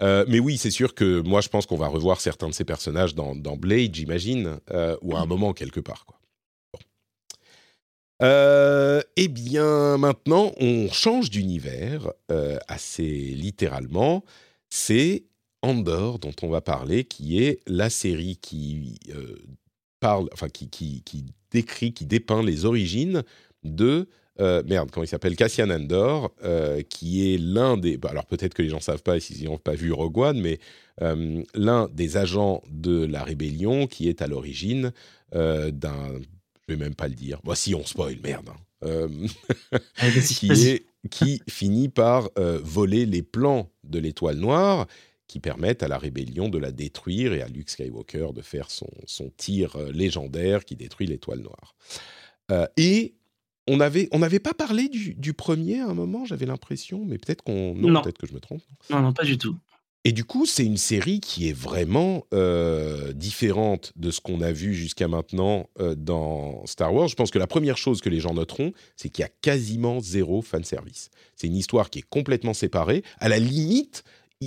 Euh, mais oui, c'est sûr que moi, je pense qu'on va revoir certains de ces personnages dans, dans Blade, j'imagine, euh, ou à un moment quelque part. Quoi. Euh, eh bien, maintenant, on change d'univers assez littéralement. C'est Andor dont on va parler, qui est la série qui parle, enfin qui, qui, qui, décrit, qui dépeint les origines de euh, merde, comment il s'appelle? Cassian Andor, euh, qui est l'un des. Bah, alors peut-être que les gens ne savent pas s'ils n'ont pas vu Rogue One, mais euh, l'un des agents de la rébellion qui est à l'origine d'un. Je vais même pas le dire. Voici, on spoil, merde. Hein. qui, est, qui finit par voler les plans de l'étoile noire qui permettent à la rébellion de la détruire et à Luke Skywalker de faire son, son tir légendaire qui détruit l'étoile noire. et on avait, on n'avait pas parlé du, premier à un moment, j'avais l'impression, mais peut-être qu'on, non, peut-être que je me trompe. Non, non, pas du tout. Et du coup, c'est une série qui est vraiment euh, différente de ce qu'on a vu jusqu'à maintenant euh, dans Star Wars. Je pense que la première chose que les gens noteront, c'est qu'il y a quasiment zéro fan service. C'est une histoire qui est complètement séparée. À la limite,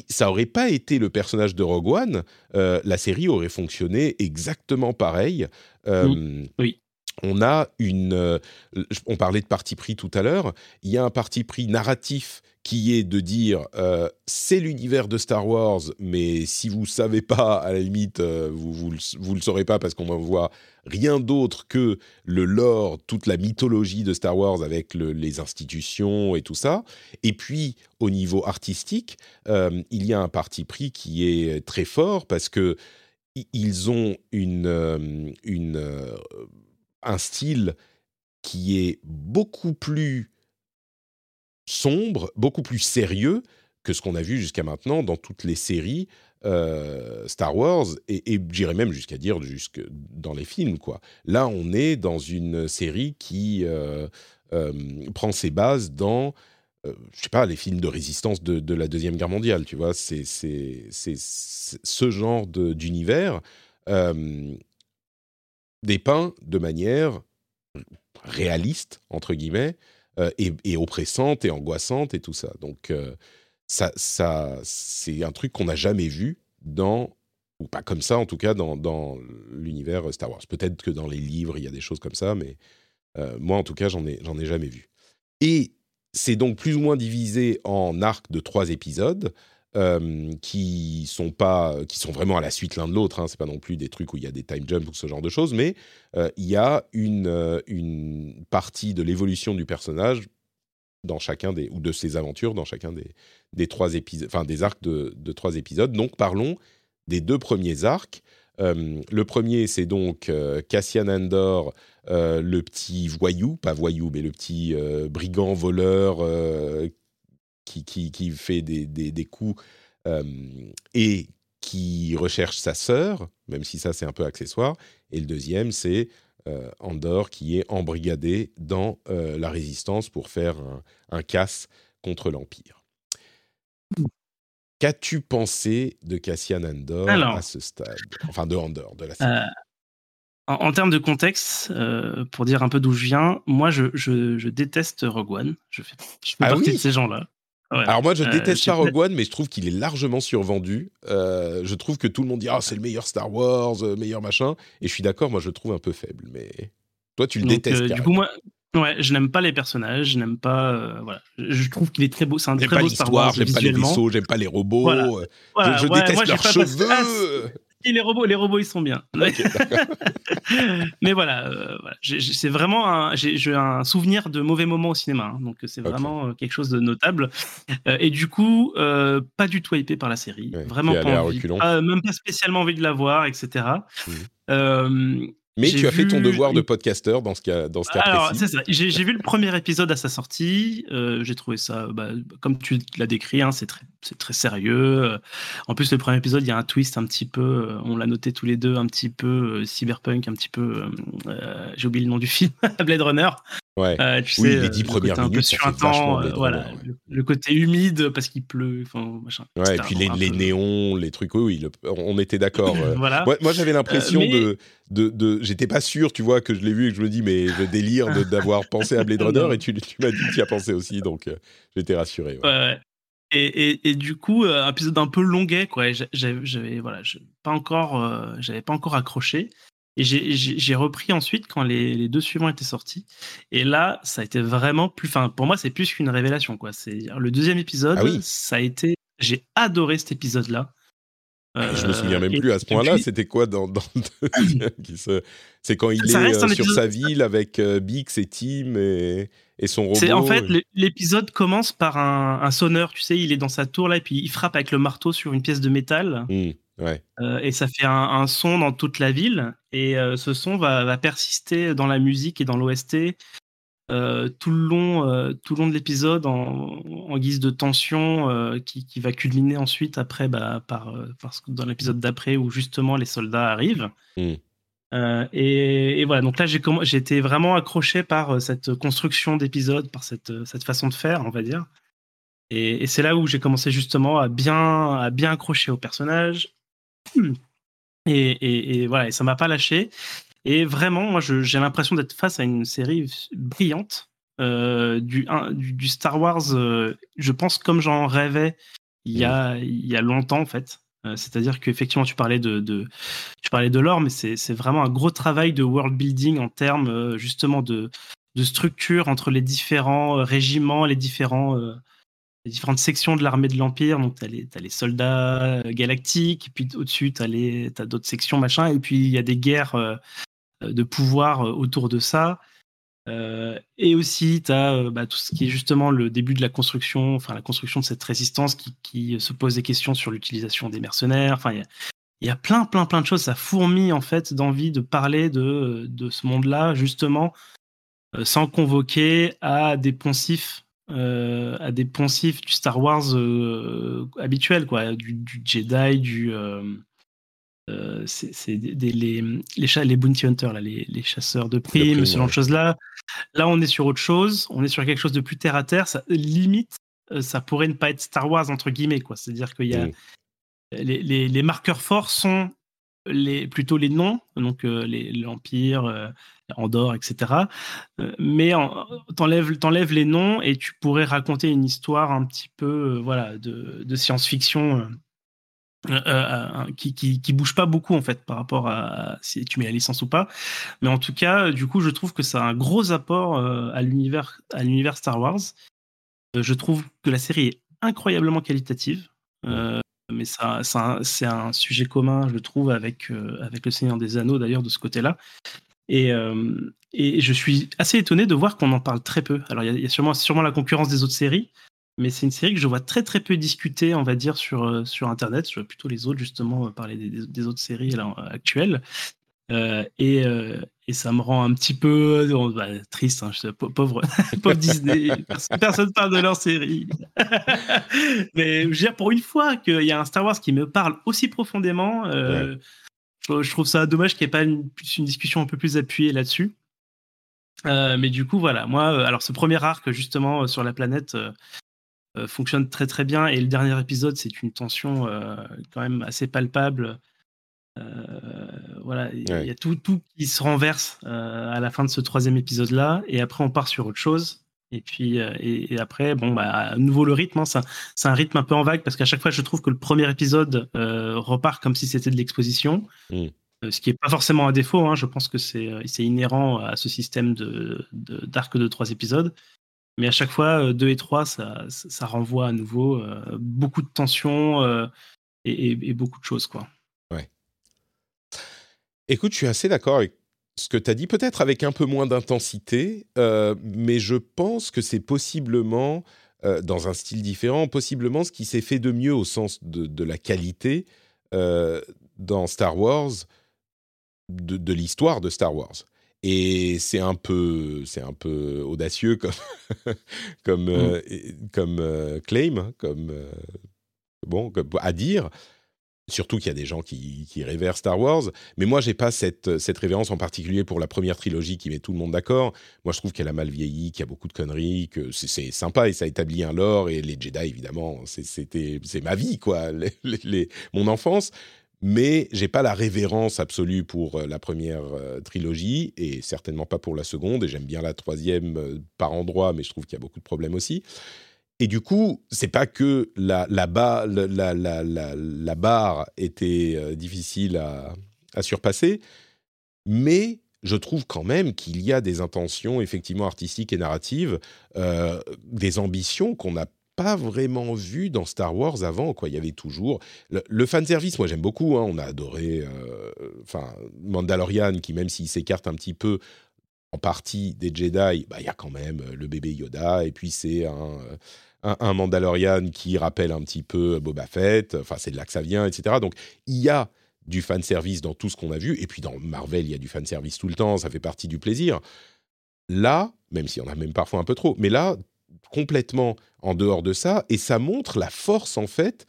ça aurait pas été le personnage de Rogue One, euh, la série aurait fonctionné exactement pareil. oui on a une. Euh, on parlait de parti pris tout à l'heure. Il y a un parti pris narratif qui est de dire euh, c'est l'univers de Star Wars, mais si vous ne savez pas, à la limite, euh, vous, vous, le, saurez pas parce qu'on va voir rien d'autre que le lore, toute la mythologie de Star Wars avec les institutions et tout ça. Et puis, au niveau artistique, il y a un parti pris qui est très fort parce que ils ont une, une un style qui est beaucoup plus sombre, beaucoup plus sérieux que ce qu'on a vu jusqu'à maintenant dans toutes les séries euh, Star Wars et, et j'irais même jusqu'à dire jusque dans les films quoi. Là, on est dans une série qui euh, euh, prend ses bases dans je sais pas les films de résistance de, la deuxième guerre mondiale. Tu vois, c'est ce genre d'univers dépeint de manière réaliste, entre guillemets, euh, et, oppressante et angoissante et tout ça. Donc, euh, ça, ça, c'est un truc qu'on n'a jamais vu dans, ou pas comme ça en tout cas, dans, dans l'univers Star Wars. Peut-être que dans les livres, il y a des choses comme ça, mais moi, en tout cas, j'en ai, j'en ai jamais vu. Et c'est donc plus ou moins divisé en arcs de trois épisodes. Qui sont pas, qui sont vraiment à la suite l'un de l'autre. Hein. C'est pas non plus des trucs où il y a des time jumps ou ce genre de choses, mais il y a une une partie de l'évolution du personnage dans chacun des ou de ses aventures dans chacun des, des trois épisodes, enfin des arcs de, de, trois épisodes. Donc parlons des deux premiers arcs. Euh, le premier, c'est donc euh, Cassian Andor, euh, le petit voyou, pas voyou, mais le petit brigand voleur qui, qui, qui, fait des, des, des coups et qui recherche sa sœur, même si ça c'est un peu accessoire. Et le deuxième, c'est euh, Andorre qui est embrigadé dans euh, la résistance pour faire un, casse contre l'Empire. Qu'as-tu pensé de Cassian Andor à ce stade? Enfin, de Andor, de la série. Euh, en, termes de contexte, pour dire un peu d'où je viens, moi, je, déteste Rogue One. Je fais, je fais ah partie de ces gens-là. Alors moi, je euh, déteste pas Rogue One, mais je trouve qu'il est largement survendu. Euh, je trouve que tout le monde dit ah c'est le meilleur Star Wars, euh, meilleur machin, et je suis d'accord. Moi, je le trouve un peu faible, mais toi, tu le détestes. du coup, moi, ouais, je n'aime pas les personnages, je n'aime pas. voilà, je trouve qu'il est très beau. C'est un très beau Star Wars. J'aime pas les vaisseaux, j'aime pas les robots. je, déteste leurs cheveux les robots, les robots, ils sont bien. mais voilà, euh, c'est vraiment un, j'ai un souvenir de mauvais moments au cinéma, hein. donc c'est vraiment euh, quelque chose de notable. Euh, et du coup, pas du tout hypé par la série, vraiment pas envie, même pas spécialement envie de la voir, etc. Mais tu as fait ton devoir de podcasteur dans ce cas, dans ce cas Alors, c'est ça. J'ai vu le premier épisode à sa sortie. Euh, j'ai trouvé ça, bah, comme tu l'as décrit, hein, c'est très, très sérieux. En plus, le premier épisode, il y a un twist un petit peu, euh, on l'a noté tous les deux, un petit peu euh, cyberpunk, un petit peu. J'ai oublié le nom du film, Blade Runner. Ouais. Euh, tu oui, sais, les dix premières minutes, sur un temps, euh, voilà, le, côté humide parce qu'il pleut, enfin machin. Ouais, et puis les, les néons, les trucs, oui, on était d'accord. Euh. voilà. Moi, j'avais l'impression de, de, de j'étais pas sûr, tu vois, que je l'ai vu et que je me dis, mais je délire d'avoir pensé à Blade Runner et tu, tu m'as dit que tu y as pensé aussi, donc j'étais rassuré. Ouais. Et, et, et, du coup, un épisode un peu longuet, quoi. J'avais, voilà, pas encore, j'avais pas encore accroché. Et j'ai repris ensuite quand les, deux suivants étaient sortis. Et là, ça a été vraiment plus. Enfin, pour moi, c'est plus qu'une révélation. Quoi. C'est le deuxième épisode. Ah ça a été. J'ai adoré cet épisode-là. Euh, je me souviens même plus à ce point-là. C'était quoi dans, dans C'est quand il est euh, sur sa ville avec euh, Bix et Tim et, et son robot. En fait, l'épisode commence par un, sonneur. Tu sais, il est dans sa tour là et puis il frappe avec le marteau sur une pièce de métal. Mmh. Ouais. Euh, et ça fait un, son dans toute la ville. Et euh, ce son va, persister dans la musique et dans l'OST euh, tout, le long, tout le long de l'épisode en, guise de tension qui, qui, va culminer ensuite après bah, par, parce que dans l'épisode d'après où justement les soldats arrivent. Mmh. Et, et, voilà, donc là j'ai été vraiment accroché par cette construction d'épisode, par cette, cette façon de faire, on va dire. Et, et c'est là où j'ai commencé justement à bien, à bien accrocher au personnage, et, et, voilà, ça m'a pas lâché. Et vraiment, moi, j'ai l'impression d'être face à une série brillante euh, du, Star Wars. Euh, je pense comme j'en rêvais il y a, longtemps en fait. Euh, c'est-à-dire qu'effectivement, tu parlais de, tu parlais de l'or, mais c'est vraiment un gros travail de world building en termes justement de structure entre les différents régiments, les différents différentes sections de l'armée de l'Empire. Donc, tu as, les soldats euh, galactiques, et puis au-dessus, tu as, d'autres sections, machin, et puis il y a des guerres euh, de pouvoir euh, autour de ça. et aussi, tu as bah, tout ce qui est justement le début de la construction, enfin la construction de cette résistance qui, se pose des questions sur l'utilisation des mercenaires. Enfin, il y a, y a, plein, plein, plein de choses. Ça fourmille en fait d'envie de parler de, de ce monde-là, justement, sans convoquer à des poncifs euh, à des poncifs du Star Wars euh, habituel, quoi, du, Jedi, du. Euh, c'est les, les, les bounty hunters, là, les, les chasseurs de primes, ce genre de choses-là. Là, on est sur autre chose, on est sur quelque chose de plus terre à terre. Ça, limite, ça pourrait ne pas être Star Wars, entre guillemets, quoi. C'est-à-dire qu'il y a. Mm. Les, les, marqueurs forts sont les, plutôt les noms, donc l'Empire, Andorre, etc. Euh, mais t'enlèves, t'enlèves les noms et tu pourrais raconter une histoire un petit peu euh, voilà, de, science-fiction qui, qui, bouge pas beaucoup en fait par rapport à, si tu mets la licence ou pas. Mais en tout cas, du coup, je trouve que ça a un gros apport à l'univers à l'univers Star Wars. je trouve que la série est incroyablement qualitative. mais ça, ça c'est un sujet commun, je trouve, avec, avec le Seigneur des Anneaux d'ailleurs de ce côté-là. Et, et je suis assez étonné de voir qu'on en parle très peu. Alors, il y, a sûrement, la concurrence des autres séries, mais c'est une série que je vois très très peu discutée, on va dire, sur, euh, sur Internet. Je vois plutôt les autres, justement, euh, parler des, autres séries actuelles. Euh, et, ça me rend un petit peu bah, triste, hein, pauvre, Disney. Personne ne parle de leur série. Mais je veux dire, pour une fois qu'il y a un Star Wars qui me parle aussi profondément, je, trouve ça dommage qu'il n'y ait pas une, une discussion un peu plus appuyée là-dessus. Euh, mais du coup, voilà, moi, euh, alors ce premier arc, justement, euh, sur la planète, fonctionne très très bien. Et le dernier épisode, c'est une tension quand même assez palpable. voilà, il y a tout, tout qui se renverse à la fin de ce troisième épisode-là. Et après, on part sur autre chose. Et puis, et, après, bon, bah, à nouveau le rythme, hein, c'est un rythme un peu en vague parce qu'à chaque fois, je trouve que le premier épisode repart comme si c'était de l'exposition. Mmh. Euh, ce qui n'est pas forcément un défaut, hein. je pense que euh, c'est inhérent à ce système d'arc de, de, trois épisodes. Mais à chaque fois, 2 euh, et 3, ça, ça, renvoie à nouveau beaucoup de tensions et, beaucoup de choses. Quoi. Ouais. Écoute, je suis assez d'accord avec ce que tu as dit, peut-être avec un peu moins d'intensité, mais je pense que c'est possiblement, dans un style différent, possiblement ce qui s'est fait de mieux au sens de, de la qualité dans Star Wars de, l'histoire de Star Wars. Et c'est un peu, c'est un peu audacieux comme, comme, mm. euh, comme euh, claim, hein, comme euh, bon, à dire. Surtout qu'il y a des gens qui, qui, révèrent Star Wars, mais moi j'ai pas cette, cette révérence en particulier pour la première trilogie qui met tout le monde d'accord. Moi je trouve qu'elle a mal vieilli, qu'il y a beaucoup de conneries, que c'est sympa et ça établit un lore et les Jedi évidemment c'était c'est ma vie quoi, mon enfance mais j'ai pas la révérence absolue pour euh, la première euh, trilogie et certainement pas pour la seconde. Et j'aime bien la troisième euh, par endroit, mais je trouve qu'il y a beaucoup de problèmes aussi. Et du coup, c'est pas que la, barre était difficile à, surpasser, mais je trouve quand même qu'il y a des intentions effectivement artistiques et narratives, des ambitions qu'on n'a pas vraiment vu dans Star Wars avant. Quoi. Il y avait toujours le, fan fanservice. Moi, j'aime beaucoup. Hein. On a adoré, euh, enfin, Mandalorian, qui même s'il s'écarte un petit peu en partie des Jedi, bah, il y a quand même euh, le bébé Yoda. Et puis c'est un, un, Mandalorian qui rappelle un petit peu Boba Fett. Enfin, c'est de là que ça vient, etc. Donc, il y a du fan service dans tout ce qu'on a vu. Et puis dans Marvel, il y a du fan service tout le temps. Ça fait partie du plaisir. Là, même si on a même parfois un peu trop, mais là, complètement en dehors de ça, et ça montre la force en fait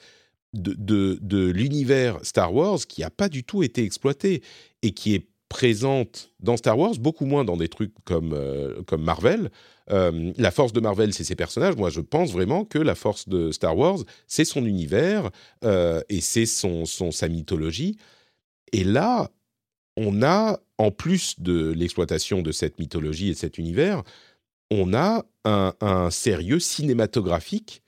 de, de, l'univers Star Wars qui n'a pas du tout été exploité et qui est présente dans Star Wars, beaucoup moins dans des trucs comme, euh, comme Marvel. Euh, la force de Marvel, c'est ses personnages. Moi, je pense vraiment que la force de Star Wars, c'est son univers euh, et c'est son, son, sa mythologie. Et là, on a, en plus de l'exploitation de cette mythologie et de cet univers, on a un, sérieux cinématographique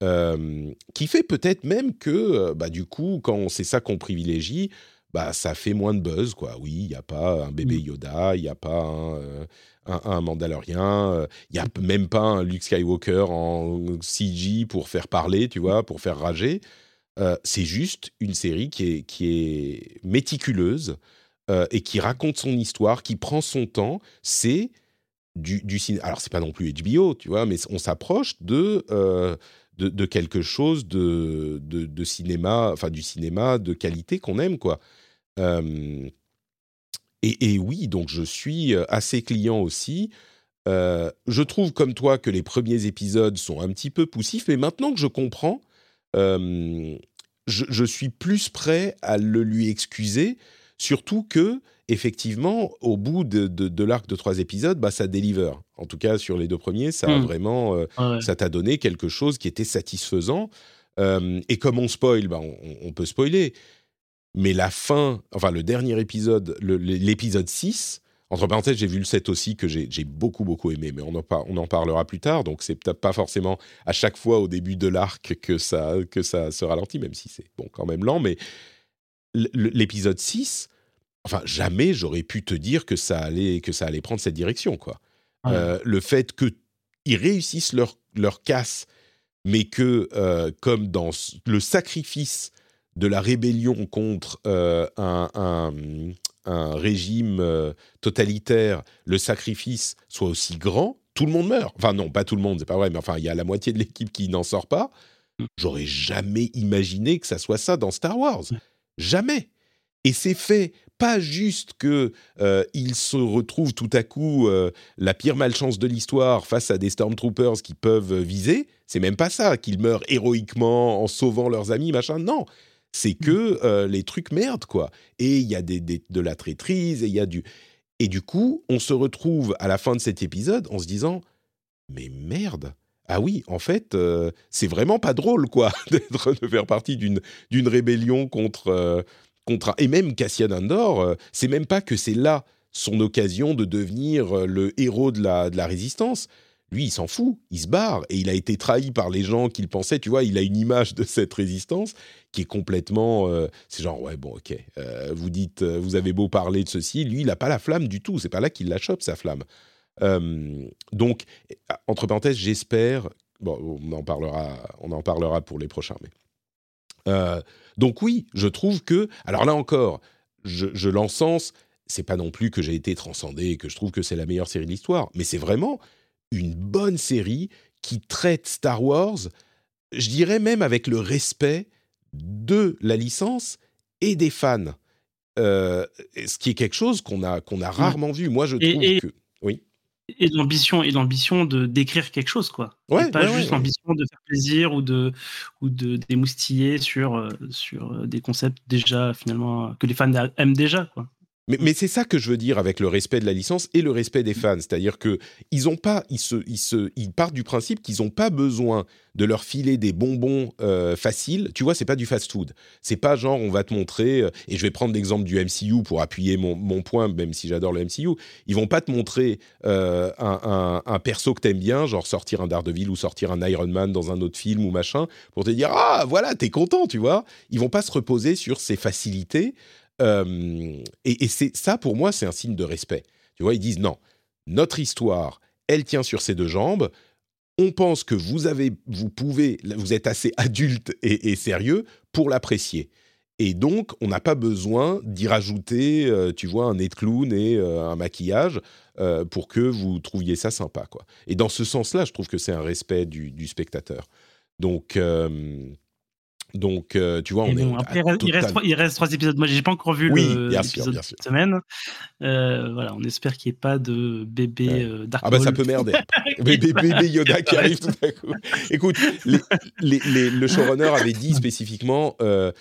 qui fait peut-être même que, bah, du coup, quand c'est ça qu'on privilégie, bah, ça fait moins de buzz, quoi. Oui, il n'y a pas un bébé mmh. Yoda, il n'y a pas un, euh, un, Mandalorien, il n'y a même pas un Luke Skywalker en CG pour faire parler, tu vois, pour faire rager. c'est juste une série qui est, qui est méticuleuse et qui raconte son histoire, qui prend son temps. C'est du, du cinéma. Alors, c'est pas non plus HBO, tu vois, mais on s'approche de, euh, de, quelque chose de, de, cinéma, enfin, du cinéma de qualité qu'on aime, quoi. Euh, et, oui, donc je suis euh, assez client aussi. je trouve comme toi que les premiers épisodes sont un petit peu poussifs, mais maintenant que je comprends, je, je, suis plus prêt à le lui excuser, surtout que effectivement, au bout de, l'arc de trois épisodes, bah, ça deliver. En tout cas, sur les deux premiers, ça a hmm. vraiment, euh, ça t'a donné quelque chose qui était satisfaisant. Euh, et comme on spoil, bah, on, peut spoiler. Mais la fin, enfin le dernier épisode, l'épisode 6, entre parenthèses, j'ai vu le 7 aussi que j'ai beaucoup, beaucoup aimé, mais on en, on en parlera plus tard. Donc, c'est peut-être pas forcément à chaque fois au début de l'arc que ça, que ça se ralentit, même si c'est bon, quand même lent. Mais l'épisode 6, enfin, jamais j'aurais pu te dire que ça allait, que ça allait prendre cette direction, quoi. Euh, le fait qu'ils réussissent leur, leur casse, mais que, euh, comme dans le sacrifice de la rébellion contre euh, un, un, régime totalitaire, le sacrifice soit aussi grand, tout le monde meurt. Enfin non, pas tout le monde, c'est pas vrai, mais enfin il y a la moitié de l'équipe qui n'en sort pas. J'aurais jamais imaginé que ça soit ça dans Star Wars. Jamais. Et c'est fait pas juste que euh, se retrouvent tout à coup euh, la pire malchance de l'histoire face à des stormtroopers qui peuvent viser. C'est même pas ça qu'ils meurent héroïquement en sauvant leurs amis, machin. Non, c'est que mm. euh, les trucs merdent quoi. Et il y a des, de la traîtrise et il y a du et du coup on se retrouve à la fin de cet épisode en se disant mais merde. Ah oui, en fait, euh, c'est vraiment pas drôle, quoi, de faire partie d'une d'une rébellion contre contre et même Cassian Andor, c'est même pas que c'est là son occasion de devenir le héros de la de la résistance lui, il s'en fout, il se barre, et il a été trahi par les gens qu'il pensait, tu vois, il a une image de cette résistance qui est complètement... Euh, c'est genre, ouais, bon, ok, euh, vous dites, euh, vous avez beau parler de ceci, lui, il n'a pas la flamme du tout, c'est pas là qu'il la chope, sa flamme. donc, entre parenthèses, j'espère... Bon, on en parlera, on en parlera pour les prochains, mais... donc oui, je trouve que... Alors là encore, je, je l'encense, c'est pas non plus que j'ai été transcendé et que je trouve que c'est la meilleure série de l'histoire, mais c'est vraiment une bonne série qui traite Star Wars, je dirais même avec le respect de la licence et des fans. Euh, ce qui est quelque chose qu'on a, qu'on a rarement vu. Moi, je trouve que. Oui. Et l'ambition, et l'ambition de d'écrire quelque chose, quoi. Ouais, pas juste l'ambition de faire plaisir ou de, ou de démoustiller sur, euh, sur des concepts déjà, finalement, que les fans aiment déjà, quoi. Mais, c'est ça que je veux dire avec le respect de la licence et le respect des fans, c'est-à-dire que ils pas, ils se, ils se, ils partent du principe qu'ils n'ont pas besoin de leur filer des bonbons euh, faciles. Tu vois, c'est pas du fast-food. C'est pas genre on va te montrer. Euh, et je vais prendre l'exemple du MCU pour appuyer mon, point, même si j'adore le MCU. Ils vont pas te montrer euh, un, un, un, perso que t'aimes bien, genre sortir un Daredevil ou sortir un Iron Man dans un autre film ou machin, pour te dire ah voilà t'es content, tu vois. Ils vont pas se reposer sur ces facilités. Euh, et, c'est ça, pour moi, c'est un signe de respect. Tu vois, ils disent non, notre histoire, elle tient sur ses deux jambes. On pense que vous avez, vous pouvez, vous êtes assez adulte et, sérieux pour l'apprécier. Et donc, on n'a pas besoin d'y rajouter, euh, tu vois, un nez de clown et euh, un maquillage pour que vous trouviez ça sympa, quoi. Et dans ce sens-là, je trouve que c'est un respect du, du spectateur. Donc, donc, euh, tu vois, on est. Après, il, reste, il, reste, trois épisodes. Moi, j'ai pas encore vu l'épisode de cette semaine. Euh, voilà, on espère qu'il n'y ait pas de bébé ouais. euh, Ah bah ça peut merder. bébé, bébé Yoda qui arrive tout à coup. Écoute, les, les, le showrunner avait dit spécifiquement, euh,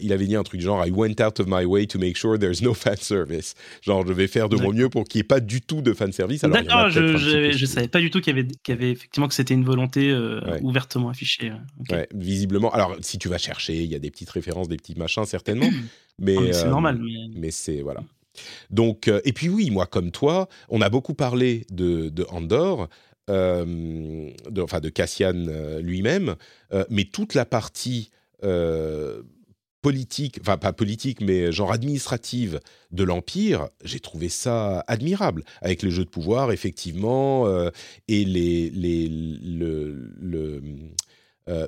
il avait dit un truc genre I went out of my way to make sure there's no fan service. Genre, je vais faire de mon mieux pour qu'il n'y ait pas du tout de fan service. D'accord, je, je, savais pas du tout qu'il y avait, qu'il y avait effectivement que c'était une volonté ouvertement affichée. Ouais, visiblement. Alors, si tu vas chercher, il y a des petites références, des petits machins certainement. mais, mais c'est normal. Mais, mais c'est voilà. Donc, euh, et puis oui, moi comme toi, on a beaucoup parlé de, de Andor, euh, de, enfin de Cassian euh, lui-même, mais toute la partie politique, enfin pas politique, mais genre administrative de l'Empire, j'ai trouvé ça admirable, avec les jeux de pouvoir, effectivement, et les, les, le, le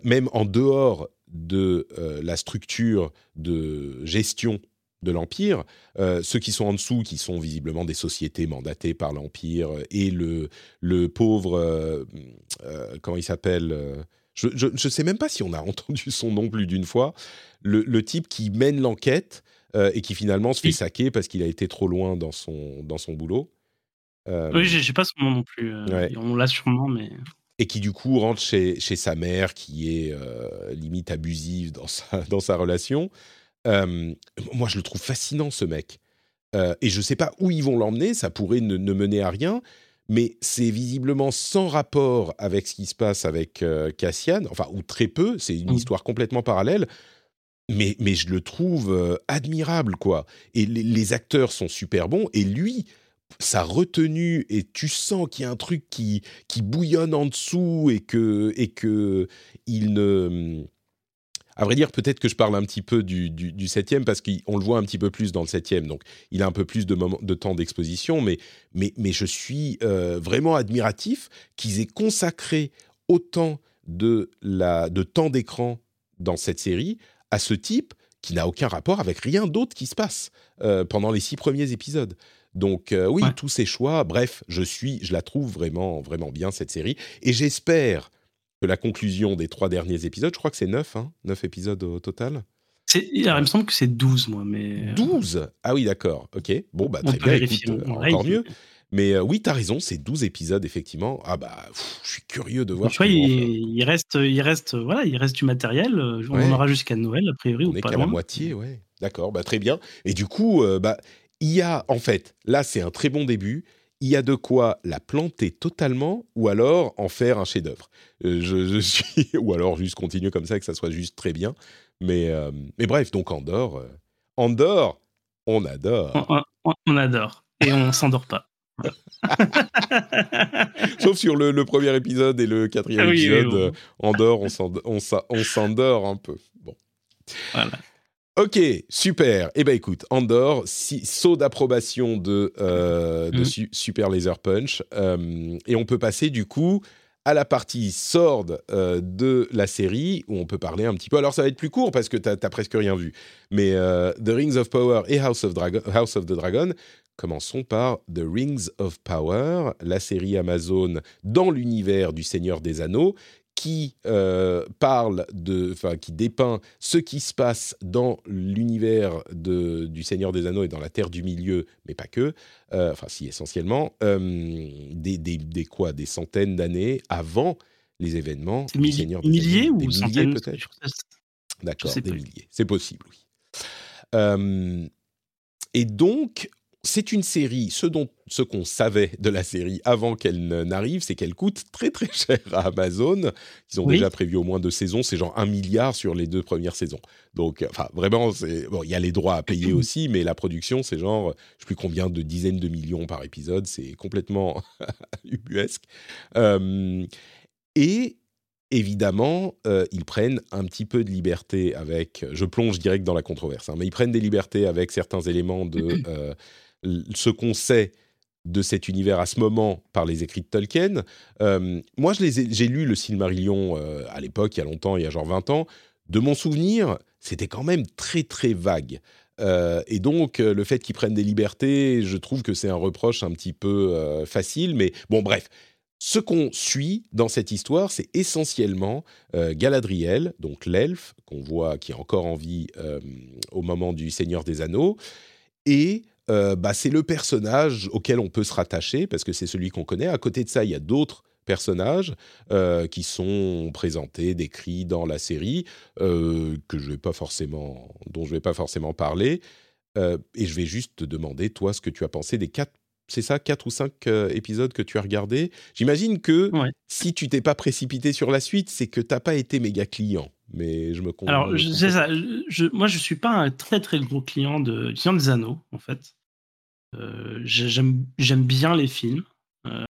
même en dehors de la structure de gestion de l'Empire, euh, ceux qui sont en dessous, qui sont visiblement des sociétés mandatées par l'Empire, et le, le pauvre, euh, euh, comment il s'appelle je ne sais même pas si on a entendu son nom plus d'une fois, le, type qui mène l'enquête et qui finalement se fait saquer parce qu'il a été trop loin dans son, dans son boulot. oui, je sais pas son nom non plus. On l'a sûrement, mais et qui du coup rentre chez, chez sa mère qui est limite abusive dans sa, dans sa relation moi, je le trouve fascinant, ce mec. et je ne sais pas où ils vont l'emmener, ça pourrait ne, mener à rien, mais c'est visiblement sans rapport avec ce qui se passe avec Cassian, enfin, ou très peu, c'est une mmh. histoire complètement parallèle. Mais, mais je le trouve admirable, quoi. Et les, acteurs sont super bons, et lui, sa retenue et tu sens qu'il y a un truc qui, qui bouillonne en dessous et que, et que il ne à vrai dire, peut-être que je parle un petit peu du, du, septième parce qu'on le voit un petit peu plus dans le septième, donc il a un peu plus de, de temps d'exposition, mais, mais, mais je suis euh, vraiment admiratif qu'ils aient consacré autant de, la, de temps d'écran dans cette série à ce type qui n'a aucun rapport avec rien d'autre qui se passe euh, pendant les six premiers épisodes. Donc euh, oui, tous ces choix, bref, je suis, je la trouve vraiment, vraiment bien cette série, et j'espère la conclusion des trois derniers épisodes. Je crois que c'est neuf, hein, neuf épisodes au total. il me semble que c'est 12, moi. Mais... 12 euh, Ah oui, d'accord. Ok. Bon, bah, très bien. Écoute, euh, encore mieux. Mais euh, oui, tu as raison, c'est 12 épisodes, effectivement. Ah bah, je suis curieux de voir. Tu vois, il, reste, il, reste, voilà, il reste du matériel. On en aura jusqu'à Noël, a priori. On est qu'à la moitié, ouais. D'accord, bah, très bien. Et du coup, bah, il y a, en fait, là, c'est un très bon début il y a de quoi la planter totalement ou alors en faire un chef-d'œuvre. Euh, je, suis ou alors juste continuer comme ça que ça soit juste très bien. Mais euh, mais bref, donc Andorre, euh, Andorre, on adore. On, adore et on s'endort pas. Sauf sur le, premier épisode et le quatrième ah épisode, Andorre, on s'endort un peu. Bon. Voilà. Ok, super. Eh ben écoute, Andorre, saut d'approbation de, euh, de mm. Super Laser Punch. Euh, et on peut passer du coup à la partie sword euh, de la série, où on peut parler un petit peu. Alors ça va être plus court parce que tu n'as presque rien vu. Mais The Rings of Power et House of, House of the Dragon, commençons par The Rings of Power, la série Amazon dans l'univers du Seigneur des Anneaux, qui euh, parle de, enfin, qui dépeint ce qui se passe dans l'univers du Seigneur des Anneaux et dans la Terre du Milieu, mais pas que, euh, enfin si essentiellement, euh, des, des, des, quoi, des centaines d'années avant les événements du Seigneur des milliers Anneaux. ou des milliers peut-être D'accord, des milliers, c'est possible, oui. et donc, c'est une série, ce, dont, ce qu'on savait de la série avant qu'elle n'arrive, c'est qu'elle coûte très très cher à Amazon. Ils ont déjà prévu au moins deux saisons, c'est genre un milliard sur les deux premières saisons. Donc, enfin, vraiment, bon, il y a les droits à payer aussi, mais la production, c'est genre, je sais plus combien de dizaines de millions par épisode, c'est complètement ubuesque. Euh, et évidemment, euh, ils prennent un petit peu de liberté avec. Je plonge direct dans la controverse, hein, mais ils prennent des libertés avec certains éléments de euh, ce qu'on sait de cet univers à ce moment par les écrits de Tolkien. Euh, moi, j'ai lu le Silmarillion euh, à l'époque, il y a longtemps, il y a genre 20 ans. De mon souvenir, c'était quand même très très vague. Euh, et donc, le fait qu'ils prennent des libertés, je trouve que c'est un reproche un petit peu facile. Mais bon, bref, ce qu'on suit dans cette histoire, c'est essentiellement Galadriel, donc l'elfe qu'on voit qui est encore en vie au moment du Seigneur des Anneaux, et euh, bah, c'est le personnage auquel on peut se rattacher parce que c'est celui qu'on connaît. À côté de ça, il y a d'autres personnages euh, qui sont présentés, décrits dans la série, euh, que je vais pas forcément, dont je vais pas forcément parler. et je vais juste te demander, toi, ce que tu as pensé des quatre c'est ça, quatre ou cinq épisodes que tu as regardés. J'imagine que si tu t'es pas précipité sur la suite, c'est que tu t'as pas été méga client. Mais je me Alors, c'est ça. Je, moi, je suis pas un très très gros client de Seigneur des Anneaux, en fait. Euh, j'aime bien les films. Euh,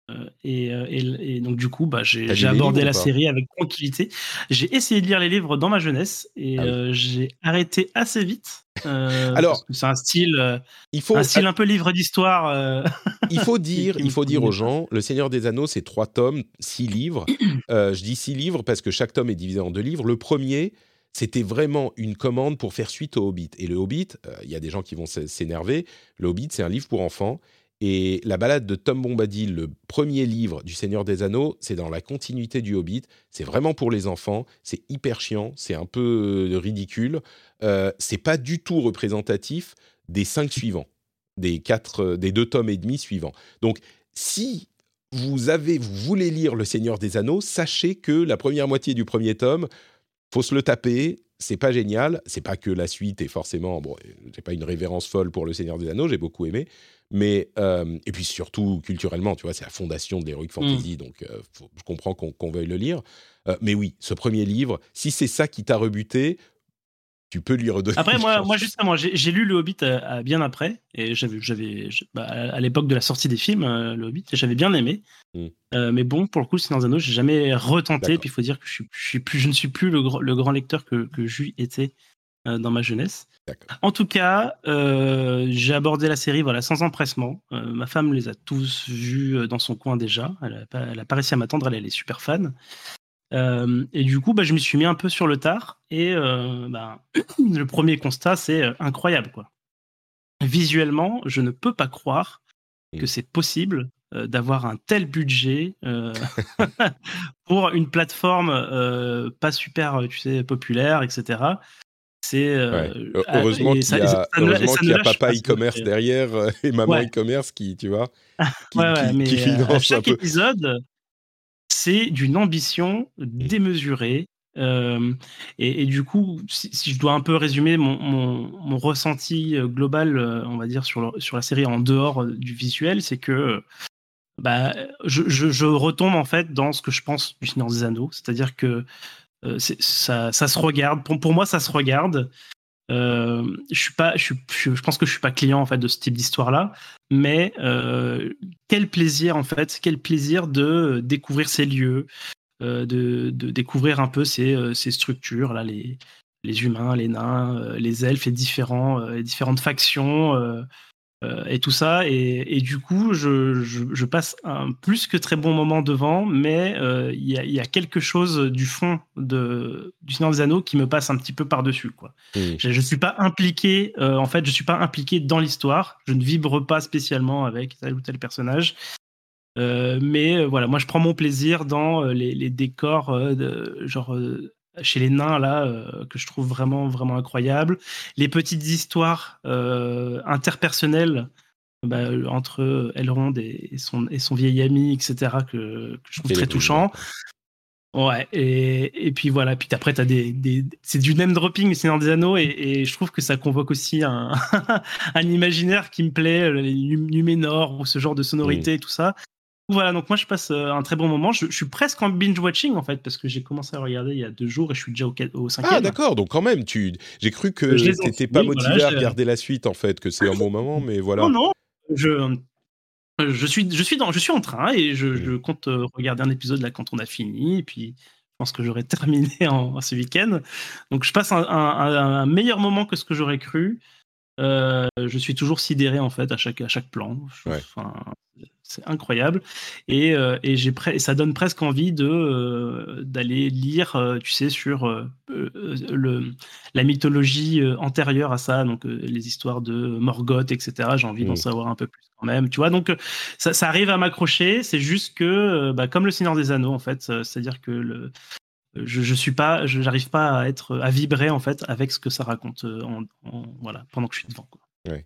et, euh, et, et, donc du coup, bah, j'ai abordé la série avec tranquillité. J'ai essayé de lire les livres dans ma jeunesse et ah j'ai arrêté assez vite. Alors, c'est un style, il faut un style un peu livre d'histoire. il faut dire, il faut dire aux gens, Le Seigneur des Anneaux, c'est trois tomes, six livres. je dis six livres parce que chaque tome est divisé en deux livres. Le premier, c'était vraiment une commande pour faire suite au Hobbit. Et le Hobbit, euh, il y a des gens qui vont s'énerver, le Hobbit, c'est un livre pour enfants. Et la balade de Tom Bombadil, le premier livre du Seigneur des Anneaux, c'est dans la continuité du Hobbit. C'est vraiment pour les enfants. C'est hyper chiant. C'est un peu euh, ridicule. Euh, c'est pas du tout représentatif des cinq suivants, des quatre, euh, des deux tomes et demi suivants. Donc, si vous avez, vous voulez lire Le Seigneur des Anneaux, sachez que la première moitié du premier tome, faut se le taper. C'est pas génial. C'est pas que la suite est forcément. Bon, j'ai pas une révérence folle pour Le Seigneur des Anneaux, j'ai beaucoup aimé. Mais. Euh, et puis surtout, culturellement, tu vois, c'est la fondation de l'Heroic Fantasy, mm. donc euh, je comprends qu'on veuille le lire. Euh, mais oui, ce premier livre, si c'est ça qui t'a rebuté, tu peux lui redonner. Après, moi, moi justement, j'ai lu Le Hobbit bien après, et j'avais, bah, à l'époque de la sortie des films, Le Hobbit, j'avais bien aimé. Hmm. mais bon, pour le coup, Seigneur Anneaux, j'ai jamais retenté. Puis il faut dire que je, suis, plus, je ne suis plus le, le grand lecteur que, que Jus était dans ma jeunesse. En tout cas, euh, j'ai abordé la série voilà, sans empressement. Euh, ma femme les a tous vus euh, dans son coin déjà. Elle n'a pas, pas, réussi à m'attendre, elle, elle, est super fan. Et du coup, bah, je me suis mis un peu sur le tard. Et bah, le premier constat, c'est incroyable. Quoi. Visuellement, je ne peux pas croire que c'est possible d'avoir un tel budget pour une plateforme pas super tu sais, populaire, etc. C'est euh, heureusement qu'il y a, papa e-commerce derrière euh, et maman e-commerce qui, tu vois, qui, qui, euh, chaque épisode, c'est d'une ambition mmh. démesurée. et, du coup, si, je dois un peu résumer mon, mon, ressenti global, on va dire, sur, sur la série en dehors du visuel, c'est que bah, je, je, je, retombe en fait dans ce que je pense du Seigneur des Anneaux. C'est-à-dire que euh, ça, ça, se regarde. Pour, pour, moi, ça se regarde. Euh, je suis pense que je suis pas client de ce type d'histoire-là, mais euh, quel plaisir en fait, quel plaisir de découvrir ces lieux, de, de, découvrir un peu ces, structures là, les, humains, les nains, les elfes, les différents, les différentes factions, euh, et tout ça. Et, du coup, je, passe un plus que très bon moment devant, mais euh, il y, a quelque chose du fond de, du Seigneur des Anneaux qui me passe un petit peu par-dessus. Quoi. Je ne suis pas impliqué, euh, en fait, je suis pas impliqué dans l'histoire. Je ne vibre pas spécialement avec tel ou tel personnage. mais voilà, moi je prends mon plaisir dans les, les décors, de, genre chez les nains là euh, que je trouve vraiment vraiment incroyable. Les petites histoires euh, interpersonnelles bah, entre Elrond et son et son vieil ami etc que, je trouve très touchant. ouais. Et, et, puis voilà puis après t'as des, des c'est du name dropping Seigneur des Anneaux et, et, je trouve que ça convoque aussi un un imaginaire qui me plaît les Numénor ou ce genre de sonorité et tout ça voilà, donc moi je passe euh, un très bon moment. Je, suis presque en binge-watching en fait, parce que j'ai commencé à regarder il y a deux jours et je suis déjà au, au cinquième. Ah d'accord, donc quand même, tu... j'ai cru que tu n'étais pas motivé à regarder la suite en fait, que c'est un bon moment, mais voilà. Non, non, je, je, suis, je, suis, dans, je suis en train et je, mmh. compte euh, regarder un épisode là quand on a fini, et puis je pense que j'aurai terminé en, ce week-end. Donc je passe un, un, meilleur moment que ce que j'aurais cru. Euh, je suis toujours sidéré en fait à chaque, à chaque plan. Enfin, c'est incroyable. Et, euh, et j'ai ça donne presque envie de euh, d'aller lire, euh, tu sais, sur le, la mythologie antérieure à ça, donc les histoires de Morgoth, etc. J'ai envie d'en mmh. savoir un peu plus quand même, tu vois. Donc ça, ça arrive à m'accrocher. C'est juste que, bah, comme le Seigneur des Anneaux, en fait, c'est-à-dire que le, je, je suis pas, je n'arrive pas à être à vibrer en fait avec ce que ça raconte en, voilà pendant que je suis devant. Quoi. Ouais.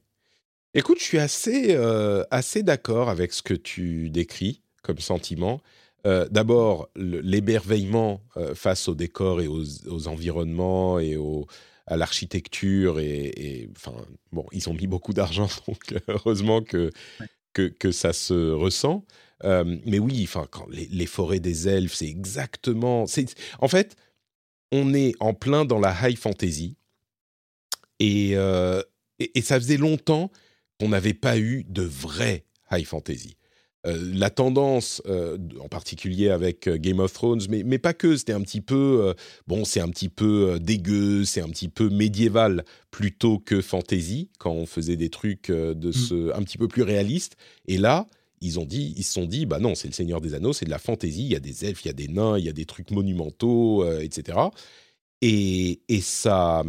Écoute, je suis assez, euh, assez d'accord avec ce que tu décris comme sentiment. Euh, d'abord, l'émerveillement euh, face au décor et aux, environnements et à l'architecture. Et, enfin, bon, ils ont mis beaucoup d'argent, donc heureusement que, que, que, ça se ressent. mais oui, enfin, quand les, forêts des elfes, c'est exactement. En fait, on est en plein dans la high fantasy. et, et ça faisait longtemps on n'avait pas eu de vrai high fantasy. Euh, la tendance, euh, en particulier avec euh, Game of Thrones, mais, mais pas que, c'était un petit peu, bon, c'est un petit peu dégueu, c'est un petit peu médiéval plutôt que fantasy, quand on faisait des trucs de mm. ce, un petit peu plus réalistes. Et là, ils ont dit, ils se sont dit, bah non, c'est le Seigneur des Anneaux, c'est de la fantasy, il y a des elfes, il y a des nains, il y a des trucs monumentaux, etc. Et, et ça,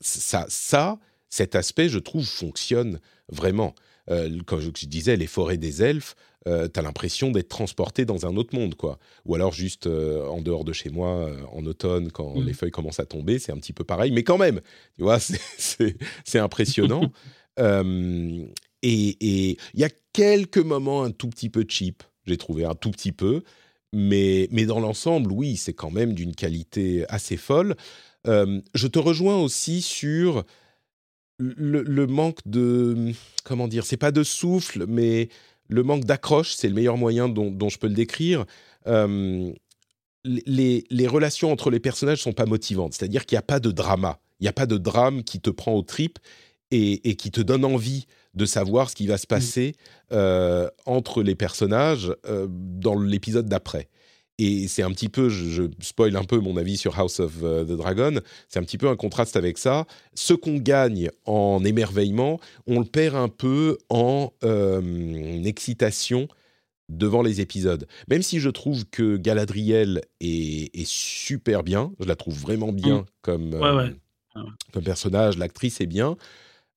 ça, ça, cet aspect, je trouve, fonctionne vraiment. Euh, quand je, disais les forêts des elfes, euh, t'as l'impression d'être transporté dans un autre monde, quoi. Ou alors juste euh, en dehors de chez moi, en automne, quand mmh. les feuilles commencent à tomber, c'est un petit peu pareil, mais quand même, tu vois, c'est impressionnant. et il y a quelques moments un tout petit peu cheap, j'ai trouvé un tout petit peu, mais, mais dans l'ensemble, oui, c'est quand même d'une qualité assez folle. je te rejoins aussi sur le, manque de comment dire, c'est pas de souffle, mais le manque d'accroche, c'est le meilleur moyen dont, je peux le décrire. les, relations entre les personnages sont pas motivantes, c'est-à-dire qu'il n'y a pas de drama, Il n'y a pas de drame qui te prend aux tripes et, qui te donne envie de savoir ce qui va se mmh. passer euh, entre les personnages euh, dans l'épisode d'après. Et c'est un petit peu, je, je, spoil un peu mon avis sur House of euh, the Dragon, c'est un petit peu un contraste avec ça. Ce qu'on gagne en émerveillement, on le perd un peu en excitation devant les épisodes. Même si je trouve que Galadriel est, est super bien, je la trouve vraiment bien mmh. comme, comme personnage, l'actrice est bien.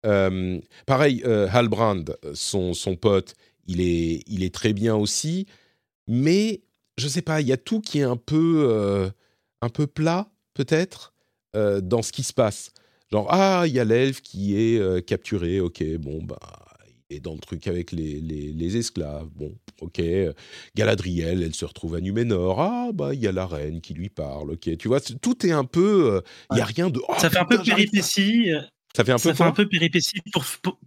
Euh, pareil, euh, Halbrand, son, son pote, il est, il est très bien aussi, mais je sais pas, il y a tout qui est un peu, euh, un peu plat, peut-être, dans ce qui se passe. Genre, ah, il y a l'elfe qui est capturé, ok, bon, bah, il est dans le truc avec les, les, les esclaves, bon, ok. Galadriel, elle se retrouve à Numénor, ah, bah, il y a la reine qui lui parle, ok. Tu vois, tout est un peu, il y a rien de. ça fait un peu péripétie. Ça fait un peu, ça fait un peu péripétie pour,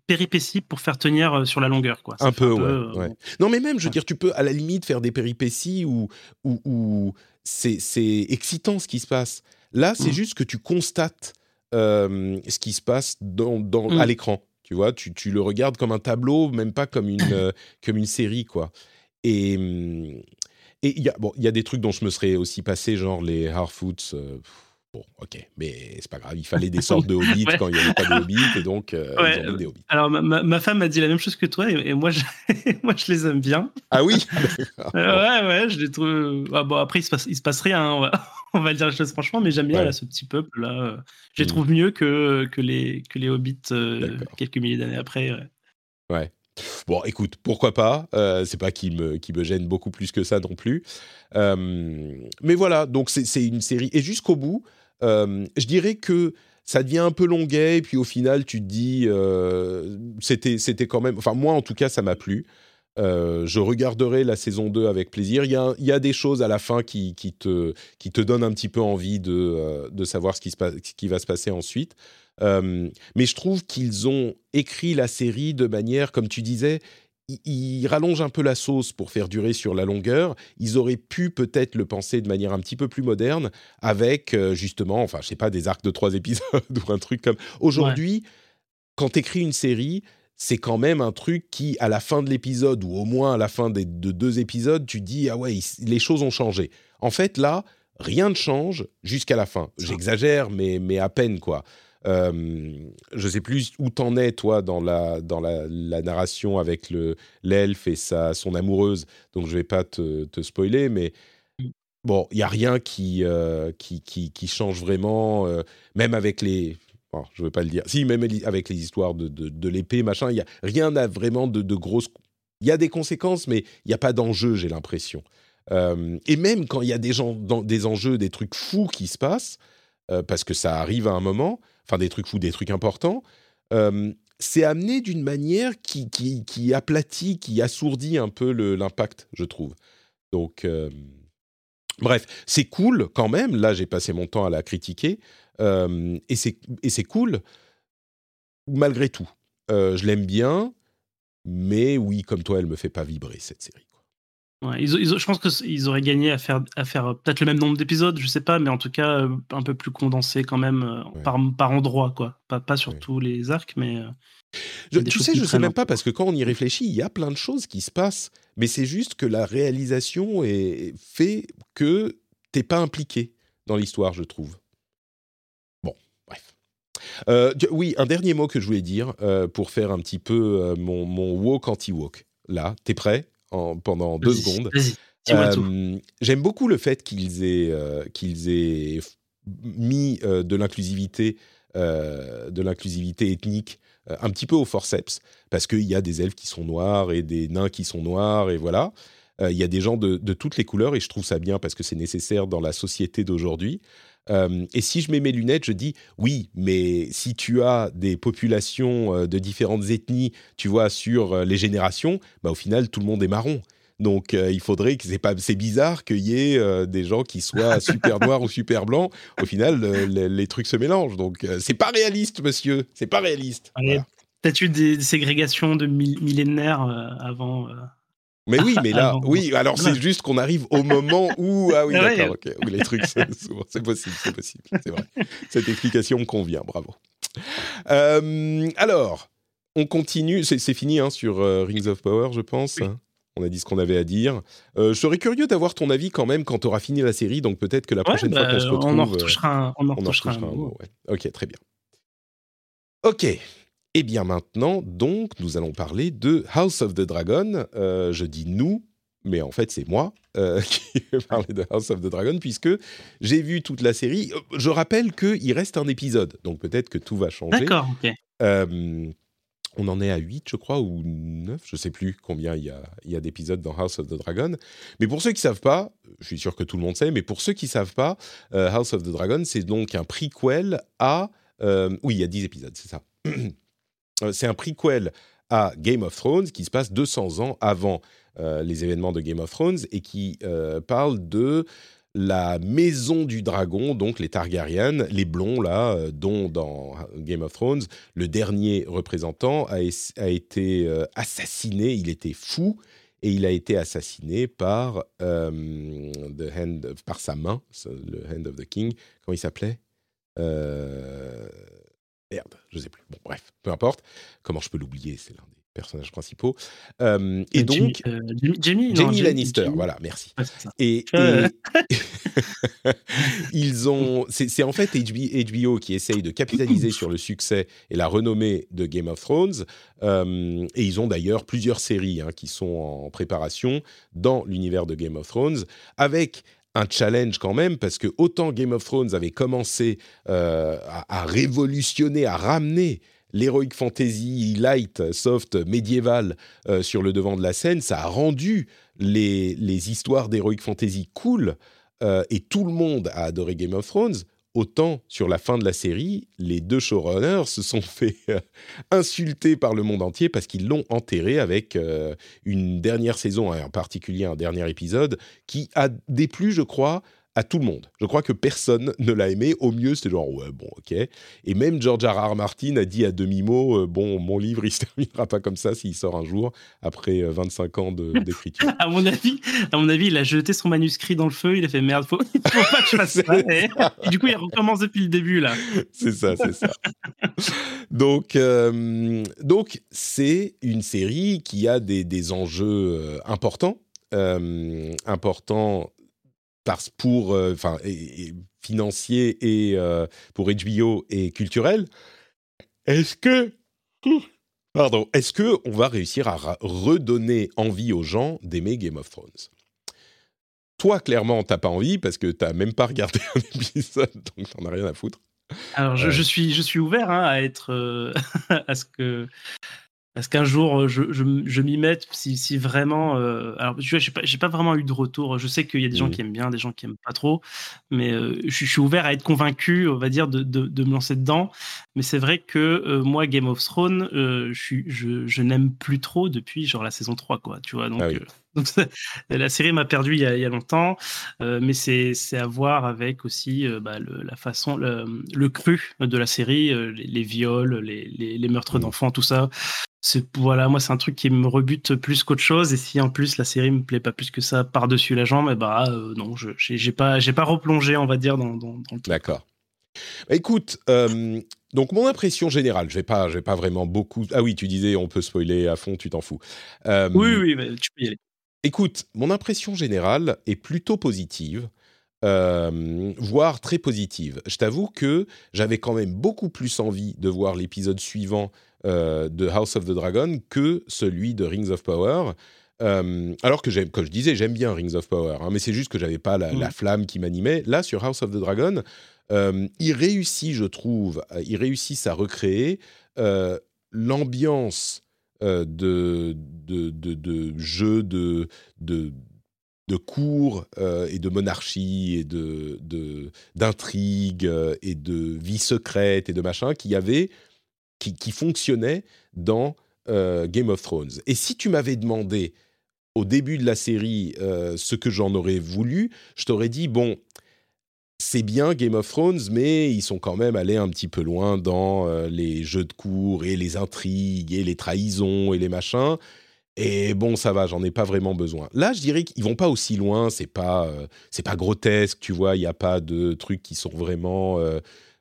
péripétie pour faire tenir euh, sur la longueur. Quoi. un peu, ouais, euh, Non, mais même, je veux dire, tu peux à la limite faire des péripéties où, où, c'est excitant ce qui se passe. Là, c'est mmh. juste que tu constates euh, ce qui se passe dans, dans à mmh. l'écran. Tu vois, tu, tu, le regardes comme un tableau, même pas comme une, comme une série, quoi. Et mmh, il y, a, bon, y a des trucs dont je me serais aussi passé, genre les Harfoots. Bon, ok, mais c'est pas grave, il fallait des sortes de hobbits quand il n'y avait pas de hobbits, et donc euh, ils ont des hobbits. Alors, ma, ma, femme m'a dit la même chose que toi, et, moi, je, moi, je les aime bien. Ah oui euh, Ouais, ouais, je les trouve. Ah, bon, après, il se passe, il se passe rien, hein, on, va, le dire les choses franchement, mais j'aime bien là, ce petit peuple-là. Je les mmh. trouve mieux que, que, les, que les hobbits euh, quelques milliers d'années après. Ouais. Bon, écoute, pourquoi pas euh, C'est pas qui me, qui me gêne beaucoup plus que ça non plus. mais voilà, donc c'est une série. Et jusqu'au bout, euh, je dirais que ça devient un peu longuet, et puis au final, tu te dis, euh, c'était, c'était quand même. Enfin, moi, en tout cas, ça m'a plu. Euh, je regarderai la saison 2 avec plaisir. Il y a, il y a des choses à la fin qui, qui, te, qui te donnent un petit peu envie de, de savoir ce qui, se passe, ce qui va se passer ensuite. mais je trouve qu'ils ont écrit la série de manière, comme tu disais, ils rallongent un peu la sauce pour faire durer sur la longueur. Ils auraient pu peut-être le penser de manière un petit peu plus moderne avec euh, justement, enfin, je sais pas, des arcs de trois épisodes ou un truc comme. Aujourd'hui, quand tu écris une série, c'est quand même un truc qui, à la fin de l'épisode ou au moins à la fin des, de deux épisodes, tu dis ah ouais, les choses ont changé. En fait, là, rien ne change jusqu'à la fin. J'exagère, mais mais à peine quoi. Euh, je sais plus où t'en es toi dans la dans la, narration avec le l'elfe et sa son amoureuse, donc je vais pas te, te spoiler, mais mm. bon, il y a rien qui, euh, qui, qui, qui change vraiment, euh, même avec les bon, je veux pas le dire. Si, même avec les histoires de, de, de l'épée, machin, il y a rien n'a vraiment de, de grosses. Il y a des conséquences, mais il n'y a pas d'enjeu, j'ai l'impression. Euh, et même quand il y a des, gens, dans, des enjeux, des trucs fous qui se passent, parce que ça arrive à un moment, enfin des trucs fous, des trucs importants, euh, c'est amené d'une manière qui, qui, qui, aplatit, qui assourdit un peu l'impact, je trouve. Donc, euh, bref, c'est cool quand même. Là, j'ai passé mon temps à la critiquer. Euh, et c'est cool malgré tout. je l'aime bien, mais oui, comme toi, elle me fait pas vibrer, cette série je pense qu'ils auraient gagné à faire, à faire peut-être le même nombre d'épisodes, je sais pas, mais en tout cas euh, un peu plus condensé quand même euh, par, par endroit, quoi. Pas, pas sur tous les arcs, mais. Euh, tu sais, je sais même pas parce que quand on y réfléchit, il y a plein de choses qui se passent, mais c'est juste que la réalisation est fait que t'es pas impliqué dans l'histoire, je trouve. Bon, bref. oui, un dernier mot que je voulais dire pour faire un petit peu mon, mon walk anti-walk. Là, t'es prêt? Pendant deux secondes. Euh, j'aime beaucoup le fait qu'ils aient, euh, qu'ils aient mis euh, de l'inclusivité, de l'inclusivité ethnique un petit peu au forceps, parce qu'il y a des elfes qui sont noirs et des nains qui sont noirs, et voilà. Il y a des gens de, de, toutes les couleurs, et je trouve ça bien parce que c'est nécessaire dans la société d'aujourd'hui. Et si je mets mes lunettes, je dis oui, mais si tu as des populations de différentes ethnies, tu vois, sur les générations, bah, au final, tout le monde est marron. Donc, il faudrait que c'est pas, c'est bizarre qu'il y ait des gens qui soient super noirs ou super blancs. Au final, les trucs se mélangent. Donc, c'est pas réaliste, monsieur. C'est pas réaliste. Peut-être eu des, ségrégations de millénaires avant. Mais oui, mais là, Avant. oui, alors c'est juste qu'on arrive au moment où. Ah oui, Ah d'accord, ok. Où les trucs, c'est possible, c'est possible, c'est vrai. Cette explication me convient, bravo. Euh, alors, on continue, c'est fini hein, sur euh, Rings of Power, je pense. Oui. hein. On a dit ce qu'on avait à dire. Euh, je serais curieux d'avoir ton avis quand même quand tu auras fini la série, donc peut-être que la Ouais, prochaine fois bah, qu'on se retrouve. on en retouchera un, on en on en retouchera un mot, ouais. Ok, très bien. Ok. Et bien maintenant, donc, nous allons parler de House of the Dragon. Euh, je dis nous, mais en fait, c'est moi euh, qui vais parler de House of the Dragon, puisque j'ai vu toute la série. Je rappelle qu'il reste un épisode, donc peut-être que tout va changer. D'accord, ok. Euh, on en est à 8, je crois, ou 9, je sais plus combien il y a, il y a d'épisodes dans House of the Dragon. Mais pour ceux qui savent pas, je suis sûr que tout le monde sait, mais pour ceux qui savent pas, euh, House of the Dragon, c'est donc un prequel à... oui, il y a 10 épisodes, c'est ça. Euh, c'est un prequel à Game of Thrones qui se passe 200 ans avant euh, les événements de Game of Thrones et qui euh, parle de la maison du dragon, donc les Targaryens, les blonds là, dont dans Game of Thrones, le dernier représentant a, été assassiné, il était fou, et il a été assassiné par, the hand of- par sa main, le Hand of the King, comment il s'appelait? Merde, je sais plus. Bon, bref, peu importe. Comment je peux l'oublier C'est l'un des personnages principaux. Euh, et Euh, donc, Jamie, euh, Jamie, non, Jamie Lannister, voilà, merci. Et, Euh. et- ils ont, c'est en fait HB HBO qui essaye de capitaliser sur le succès et la renommée de Game of Thrones. Euh, et ils ont d'ailleurs plusieurs séries hein, qui sont en préparation dans l'univers de Game of Thrones, avec un challenge quand même, parce que autant Game of Thrones avait commencé euh, à, révolutionner, à ramener l'heroic fantasy light, soft, médiéval euh, sur le devant de la scène, ça a rendu les, les histoires d'heroic fantasy cool euh, et tout le monde a adoré Game of Thrones. Autant sur la fin de la série, les deux showrunners se sont fait euh, insulter par le monde entier parce qu'ils l'ont enterré avec euh, une dernière saison, et en particulier un dernier épisode, qui a déplu, je crois, à tout le monde. Je crois que personne ne l'a aimé. Au mieux, c'était genre, ouais, bon, ok. Et même George R. R. Martin a dit à demi-mot, euh, bon, mon livre, il se terminera pas comme ça s'il sort un jour, après euh, 25 ans de- d'écriture. À mon avis, à mon avis, il a jeté son manuscrit dans le feu. Il a fait merde, faut, faut pas que je fasse ça. Et, et du coup, il recommence depuis le début là. c'est ça, c'est ça. donc, euh, donc c'est une série qui a des, des enjeux euh, importants, euh, importants parce pour, euh, enfin, et- et financiers et euh, pour HBO et culturel. Est-ce que, pardon, est-ce que on va réussir à redonner envie aux gens d'aimer Game of Thrones? Toi, clairement, t'as pas envie parce que t'as même pas regardé un épisode, donc t'en as rien à foutre. Alors, je, je suis, je suis ouvert hein, à être, euh, à ce que, à ce qu'un jour euh, je, je, je m'y mette si, si vraiment. euh, alors, tu vois, j'ai pas, pas vraiment eu de retour. Je sais qu'il y a des gens Mhm. qui aiment bien, des gens qui aiment pas trop, mais euh, je, suis- je suis ouvert à être convaincu, on va dire, de, de, de me lancer dedans. Mais c'est vrai que euh, moi, Game of Thrones, je, suis- je, je n'aime plus trop depuis genre la saison 3, quoi. Tu vois, donc. Ah oui. donc la série m'a perdu il y a, il y a longtemps, mais c'est à voir avec aussi bah, le, la façon, le, le cru de la série, les, les viols, les, les, les meurtres Mhm. d'enfants, tout ça. C'est voilà, moi c'est un truc qui me rebute plus qu'autre chose. Et si en plus la série me plaît pas plus que ça par dessus la jambe, et bah euh, non, je j'ai j'ai pas j'ai pas replongé, on va dire dans, dans, dans le truc. D'accord. Bah, écoute, euh, donc mon impression générale, je vais pas, je vais pas vraiment beaucoup. Ah oui, tu disais on peut spoiler à fond, tu t'en fous. Euh, Oui oui, mais tu peux y aller. Écoute, mon impression générale est plutôt positive, euh, voire très positive. Je t'avoue que j'avais quand même beaucoup plus envie de voir l'épisode suivant euh, de House of the Dragon que celui de Rings of Power. Euh, alors que comme je disais, j'aime bien Rings of Power, hein, mais c'est juste que j'avais pas la, la flamme qui m'animait. Là, sur House of the Dragon, euh, il réussit, je trouve, euh, il réussit à recréer euh, l'ambiance euh, de, de, de, de jeu de, de, de cours euh, et de monarchie et de, euh, et de vie secrète et de machin qui, avait, qui, fonctionnait dans euh, Game of Thrones. Et si tu m'avais demandé au début de la série euh, ce que j'en aurais voulu, je t'aurais dit, bon, c'est bien Game of Thrones, mais ils sont quand même allés un petit peu loin dans euh, les jeux de cours et les intrigues et les trahisons et les machins. Et bon, ça va, j'en ai pas vraiment besoin. Là, je dirais qu'ils vont pas aussi loin. C'est pas, c'est pas grotesque, tu vois. Il n'y a pas de trucs qui sont vraiment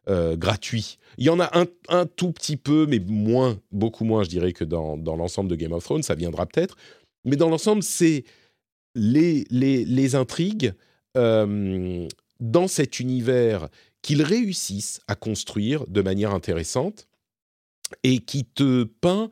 gratuits. Il y en a un, un, tout petit peu, mais moins, beaucoup moins, je dirais, que dans, dans l'ensemble de Game of Thrones. Ça viendra peut-être. Mais dans l'ensemble, c'est les, les, les intrigues dans cet univers qu'ils réussissent à construire de manière intéressante et qui te peint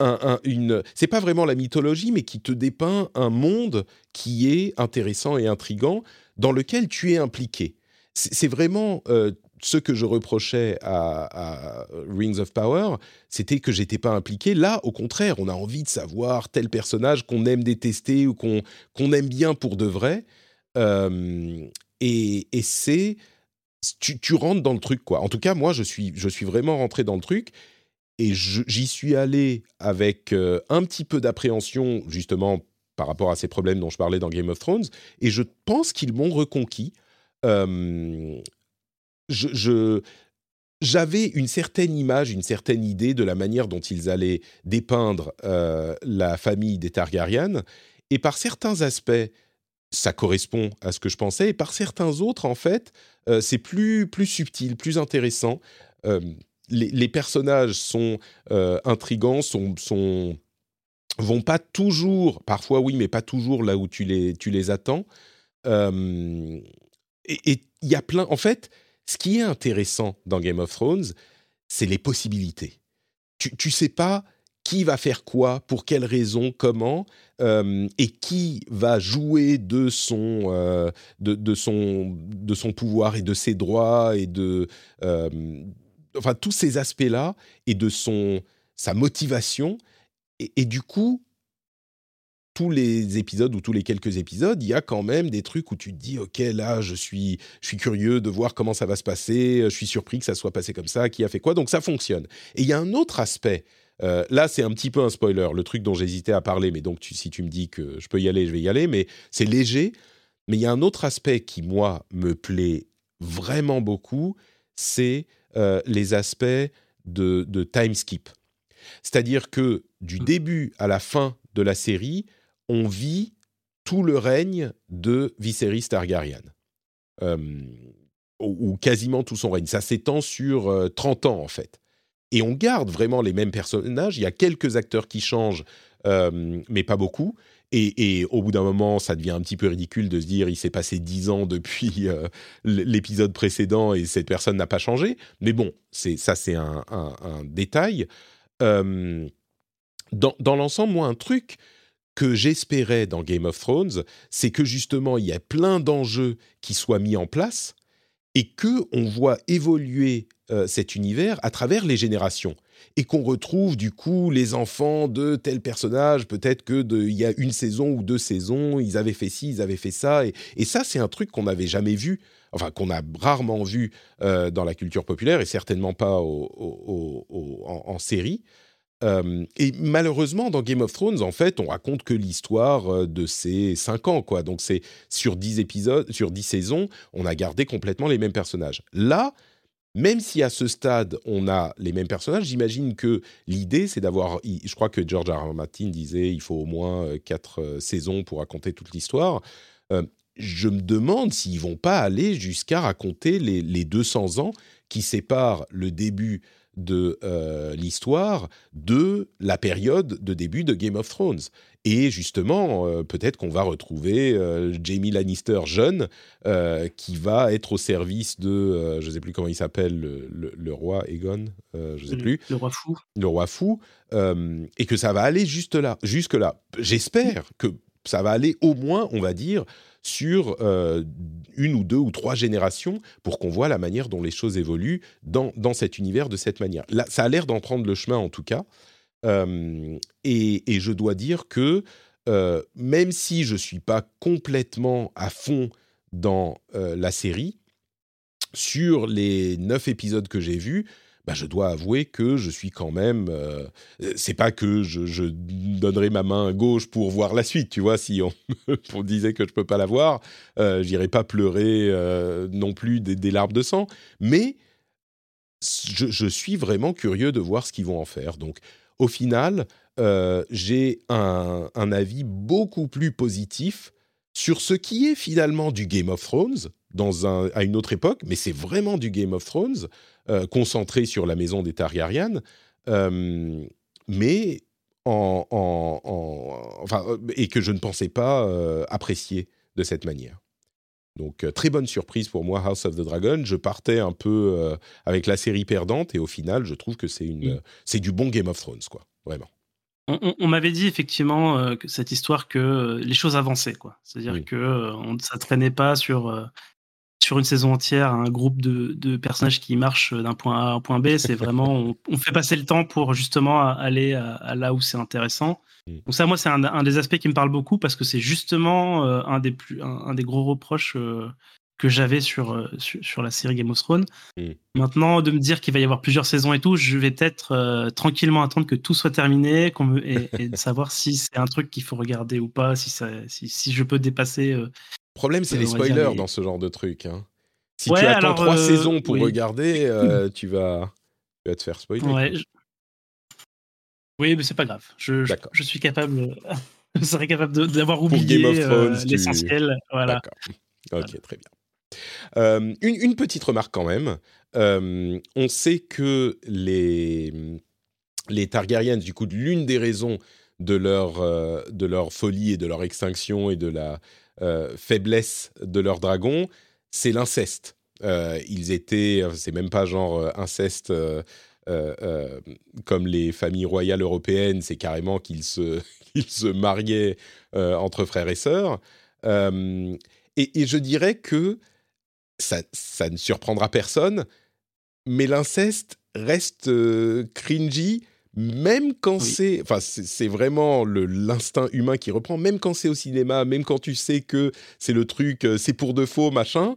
un, une. C'est pas vraiment la mythologie, mais qui te dépeint un monde qui est intéressant et intrigant, dans lequel tu es impliqué. C'est vraiment euh, ce que je reprochais à, Rings of Power, c'était que j'étais pas impliqué. Là, au contraire, on a envie de savoir tel personnage qu'on aime détester ou qu'on aime bien pour de vrai. Euh, et, c'est tu, tu, rentres dans le truc quoi. En tout cas, moi, je suis je suis vraiment rentré dans le truc et j'y suis allé avec euh, un petit peu d'appréhension, justement, par rapport à ces problèmes dont je parlais dans Game of Thrones. Et je pense qu'ils m'ont reconquis. Euh, j'avais une certaine image, une certaine idée de la manière dont ils allaient dépeindre euh, la famille des Targaryen. Et par certains aspects, ça correspond à ce que je pensais. Et par certains autres, en fait, c'est plus, plus subtil, plus intéressant les, personnages sont euh, intrigants, sont, vont pas toujours, parfois oui, mais pas toujours là où tu les, attends. Euh, et il y a plein. En fait, ce qui est intéressant dans Game of Thrones, c'est les possibilités. Tu, tu sais pas qui va faire quoi, pour quelles raisons, comment, euh, et qui va jouer de son, de, de, son, de son pouvoir et de ses droits et de, enfin tous ces aspects-là et de son sa motivation et, du coup tous les épisodes ou tous les quelques épisodes, il y a quand même des trucs où tu te dis ok là je suis je suis curieux de voir comment ça va se passer, je suis surpris que ça soit passé comme ça, qui a fait quoi, donc ça fonctionne. Et il y a un autre aspect. Euh, là, c'est un petit peu un spoiler, le truc dont j'hésitais à parler, mais donc si tu me dis que je peux y aller, je vais y aller, mais c'est léger. Mais il y a un autre aspect qui, moi, me plaît vraiment beaucoup, c'est euh, les aspects de, de time skip. C'est-à-dire que du mmh. début à la fin de la série, on vit tout le règne de Viserys Targaryen. Euh, ou, quasiment tout son règne. Ça s'étend sur 30 euh, ans, en fait. Et on garde vraiment les mêmes personnages. Il y a quelques acteurs qui changent, mais pas beaucoup. Et, au bout d'un moment, ça devient un petit peu ridicule de se dire il s'est passé dix ans depuis euh, l'épisode précédent et cette personne n'a pas changé. Mais bon, ça, c'est un, détail. Euh, dans, dans l'ensemble, moi, un truc que j'espérais dans Game of Thrones, c'est que justement, il y a plein d'enjeux qui soient mis en place et que on voit évoluer euh, cet univers à travers les générations et qu'on retrouve du coup les enfants de tel personnage, peut-être que il y a une saison ou deux saisons, ils avaient fait ci, ils avaient fait ça, et, ça c'est un truc qu'on n'avait jamais vu, enfin qu'on a rarement vu euh, dans la culture populaire et certainement pas en, série. Euh, et malheureusement, dans Game of Thrones, en fait, on raconte que l'histoire euh, de ces cinq ans, quoi. Donc c'est sur dix épisodes, sur dix saisons, on a gardé complètement les mêmes personnages. Là, même si à ce stade on a les mêmes personnages, j'imagine que l'idée c'est d'avoir, je crois que George R. R. Martin disait il faut au moins euh, quatre saisons pour raconter toute l'histoire. Je me demande s'ils vont pas aller jusqu'à raconter les, les, 200 ans qui séparent le début de l'histoire de la période de début de Game of Thrones. Et justement, euh, peut-être qu'on va retrouver euh, Jamie Lannister jeune euh, qui va être au service de, je ne sais plus comment il s'appelle, le, roi Aegon, je ne sais plus. Le roi fou. Le roi fou. et que ça va aller juste là, jusque là. J'espère que ça va aller au moins, on va dire, sur une ou deux ou trois générations pour qu'on voit la manière dont les choses évoluent dans, dans cet univers de cette manière. Là, ça a l'air d'en prendre le chemin en tout cas. Euh, et, je dois dire que euh, même si je ne suis pas complètement à fond dans euh, la série, sur les neuf épisodes que j'ai vus, bah, je dois avouer que je suis quand même. c'est pas que je, donnerai ma main gauche pour voir la suite, tu vois. Si on, me disait que je peux pas la voir, j'irai pas pleurer non plus des, larmes de sang. Mais je, suis vraiment curieux de voir ce qu'ils vont en faire. Donc, au final, j'ai un, un, avis beaucoup plus positif sur ce qui est finalement du Game of Thrones dans un, à une autre époque, mais c'est vraiment du Game of Thrones, concentré sur la maison des Targaryen, mais en, en, enfin, et que je ne pensais pas apprécier de cette manière. Donc euh, très bonne surprise pour moi House of the Dragon. Je partais un peu euh, avec la série perdante et au final je trouve que c'est une mm. c'est du bon Game of Thrones quoi, vraiment. On, m'avait dit effectivement euh, que cette histoire que les choses avançaient quoi. C'est-à-dire que on, ça traînait pas sur sur une saison entière un groupe de, de personnages qui marchent d'un point A à un point B. C'est vraiment on, fait passer le temps pour justement aller à là où c'est intéressant. Mm. Donc ça, moi, c'est un, des aspects qui me parle beaucoup parce que c'est justement euh, un, des plus, un, des gros reproches euh, que j'avais sur, euh, sur, la série Game of Thrones. Mm. Maintenant, de me dire qu'il va y avoir plusieurs saisons et tout, je vais peut-être tranquillement attendre que tout soit terminé et, de savoir si c'est un truc qu'il faut regarder ou pas, si, ça, si, je peux dépasser. Problème, c'est les spoilers dans ce genre de truc. Hein. Si tu attends trois saisons pour regarder, tu, vas, tu vas te faire spoiler. Ouais, oui, mais c'est pas grave. Je, je, suis capable, je serais capable d'avoir oublié euh, l'essentiel. Voilà. Ok, très bien. Euh, une, une, petite remarque quand même. Euh, on sait que les, les Targaryens, du coup, l'une des raisons de leur, de leur folie et de leur extinction et de la faiblesse de leurs dragons, c'est l'inceste. ils étaient, c'est même pas genre inceste euh, euh, comme les familles royales européennes, c'est carrément qu'ils se, se mariaient euh, entre frères et sœurs. Et, je dirais que ça, ça ne surprendra personne, mais l'inceste reste cringy même quand c'est, enfin, c'est vraiment l'instinct humain qui reprend, même quand c'est au cinéma, même quand tu sais que c'est le truc, c'est pour de faux, machin,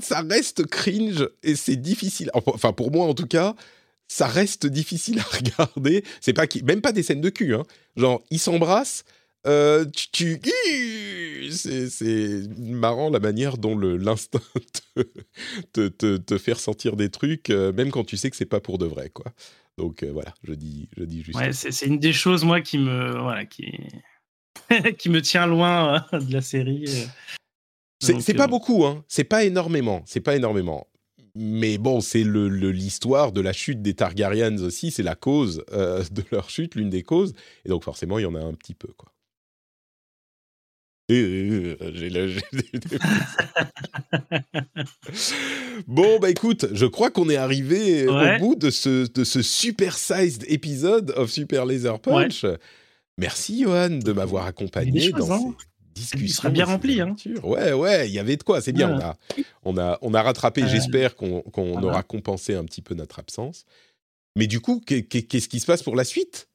ça reste cringe et c'est difficile. Enfin, pour moi en tout cas, ça reste difficile à regarder. C'est pas même pas des scènes de cul. Hein. Genre, ils s'embrassent. Euh, tu, c'est marrant la manière dont l'instinct te, te, te, fait ressentir des trucs, euh, même quand tu sais que c'est pas pour de vrai, quoi. Donc euh, voilà, je dis, je dis juste. Ouais, c'est une des choses moi qui me, voilà, qui, qui me tient loin de la série. C'est pas beaucoup, hein. C'est pas énormément. C'est pas énormément. Mais bon, c'est l'histoire le, de la chute des Targaryens aussi. C'est la cause euh, de leur chute, l'une des causes. Et donc forcément, il y en a un petit peu, quoi. Bon, bah écoute, je crois qu'on est arrivé au bout de ce, de ce super-sized épisode of Super Laser Punch. Merci, Johan, de m'avoir accompagné dans hein. ces il sera bien rempli. Hein. Ouais, ouais, il y avait de quoi, c'est bien. On, a, on, a, on a rattrapé, euh, j'espère qu'on aura compensé un petit peu notre absence. Mais du coup, qu'est-ce qui se passe pour la suite?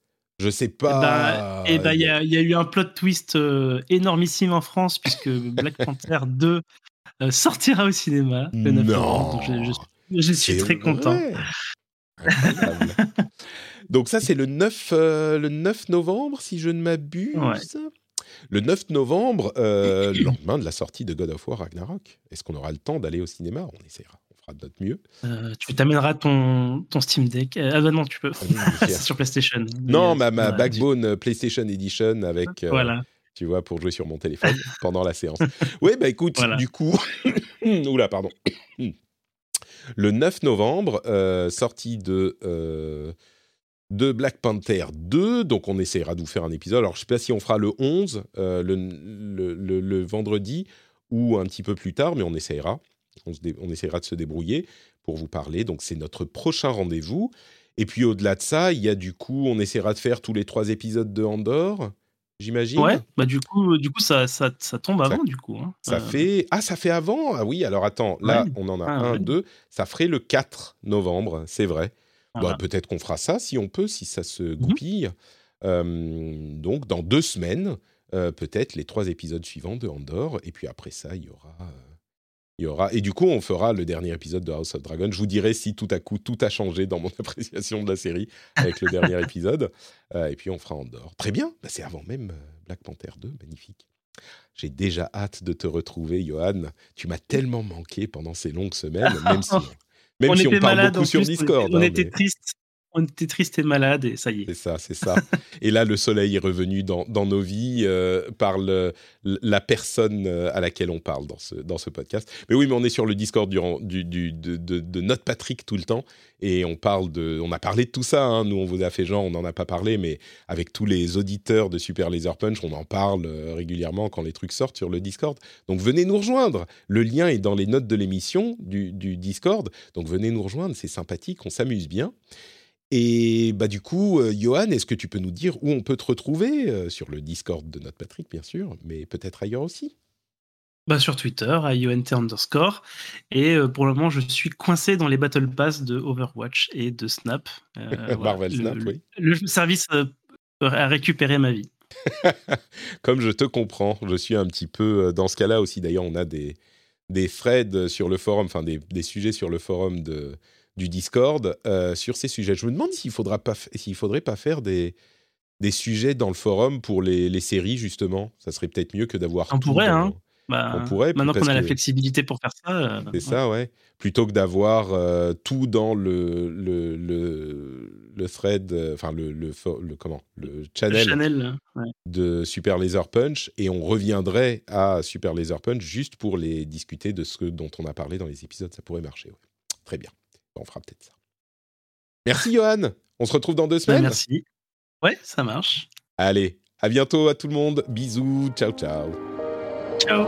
Je sais pas. Et eh bah, ben, il y, a, y, a eu un plot twist euh, énormissime en France, puisque Black Panther 2 euh, sortira au cinéma le 9 novembre. Je, suis très content. Donc ça, c'est le 9, le 9 novembre, si je ne m'abuse. Le 9 novembre, euh, le lendemain de la sortie de God of War Ragnarok, est-ce qu'on aura le temps d'aller au cinéma? On essaiera, fera de notre mieux. Euh, tu t'amèneras ton, ton Steam Deck. Euh, ah bah non, tu peux. Ah sur PlayStation. Non, ma, ma Backbone PlayStation Edition avec. voilà. Tu vois, pour jouer sur mon téléphone pendant la séance. Oui, bah écoute, du coup. Oula, pardon. le 9 novembre, sortie de de Black Panther 2. Donc, on essaiera de vous faire un épisode. Alors, je ne sais pas si on fera le 11, euh, le, vendredi, ou un petit peu plus tard, mais on essaiera. On, essaiera de se débrouiller pour vous parler. Donc, c'est notre prochain rendez-vous. Et puis, au-delà de ça, il y a du coup, on essaiera de faire tous les trois épisodes de Andorre. J'imagine? Ouais, bah du coup, du coup ça, ça, tombe avant, du coup. Hein. Ça euh. fait. Ah, ça fait avant? Ah oui, alors attends, là, on en a ah, un, deux. Ça ferait le 4 novembre, c'est vrai. Bah, peut-être qu'on fera ça si on peut, si ça se mmh goupille. donc, dans deux semaines, peut-être les trois épisodes suivants de Andorre. Et puis après ça, il y aura. Il y aura... Et du coup, on fera le dernier épisode de House of Dragon. Je vous dirai si tout à coup tout a changé dans mon appréciation de la série avec le dernier épisode. et puis on fera Andorre. Très bien, bah, c'est avant même Black Panther 2, magnifique. J'ai déjà hâte de te retrouver, Johan. Tu m'as tellement manqué pendant ces longues semaines, même si même on si on parle beaucoup sur Discord. On, hein, était triste. On était triste et malade et ça y est. C'est ça, c'est ça. et là, le soleil est revenu dans, nos vies euh, par la personne euh, à laquelle on parle dans ce, podcast. Mais oui, mais on est sur le Discord du, de, de, notre Patrick tout le temps et on parle de, on a parlé de tout ça. Hein. Nous, on vous a fait genre, on n'en a pas parlé, mais avec tous les auditeurs de Super Laser Punch, on en parle euh, régulièrement quand les trucs sortent sur le Discord. Donc venez nous rejoindre. Le lien est dans les notes de l'émission du, du Discord. Donc venez nous rejoindre, c'est sympathique, on s'amuse bien. Et bah, du coup, euh, Johan, est-ce que tu peux nous dire où on peut te retrouver euh, Sur le Discord de notre Patrick, bien sûr, mais peut-être ailleurs aussi? Bah, Sur Twitter, à UNT underscore. Et euh, pour le moment, je suis coincé dans les Battle Pass de Overwatch et de Snap. Marvel Snap, oui. Le service a récupéré ma vie. Comme je te comprends, je suis un petit peu dans ce cas-là aussi. D'ailleurs, on a des, des threads sur le forum, enfin des, des sujets sur le forum de du Discord euh, sur ces sujets. Je me demande s'il faudra pas, s'il faudrait pas faire des, des sujets dans le forum pour les, les séries justement. Ça serait peut-être mieux que d'avoir. On pourrait, hein. Bah, on pourrait. Maintenant qu'on a la flexibilité pour faire ça. Euh, c'est ça, ouais. Plutôt que d'avoir euh, tout dans le, le, le, thread, enfin le, le, comment le channel, channel de Super Laser Punch, et on reviendrait à Super Laser Punch juste pour les discuter de ce dont on a parlé dans les épisodes. Ça pourrait marcher. Très bien on fera peut-être ça. Merci Johan. On se retrouve dans deux semaines. Merci. Ouais, ça marche. Allez, à bientôt à tout le monde. Bisous. Ciao, ciao. Ciao.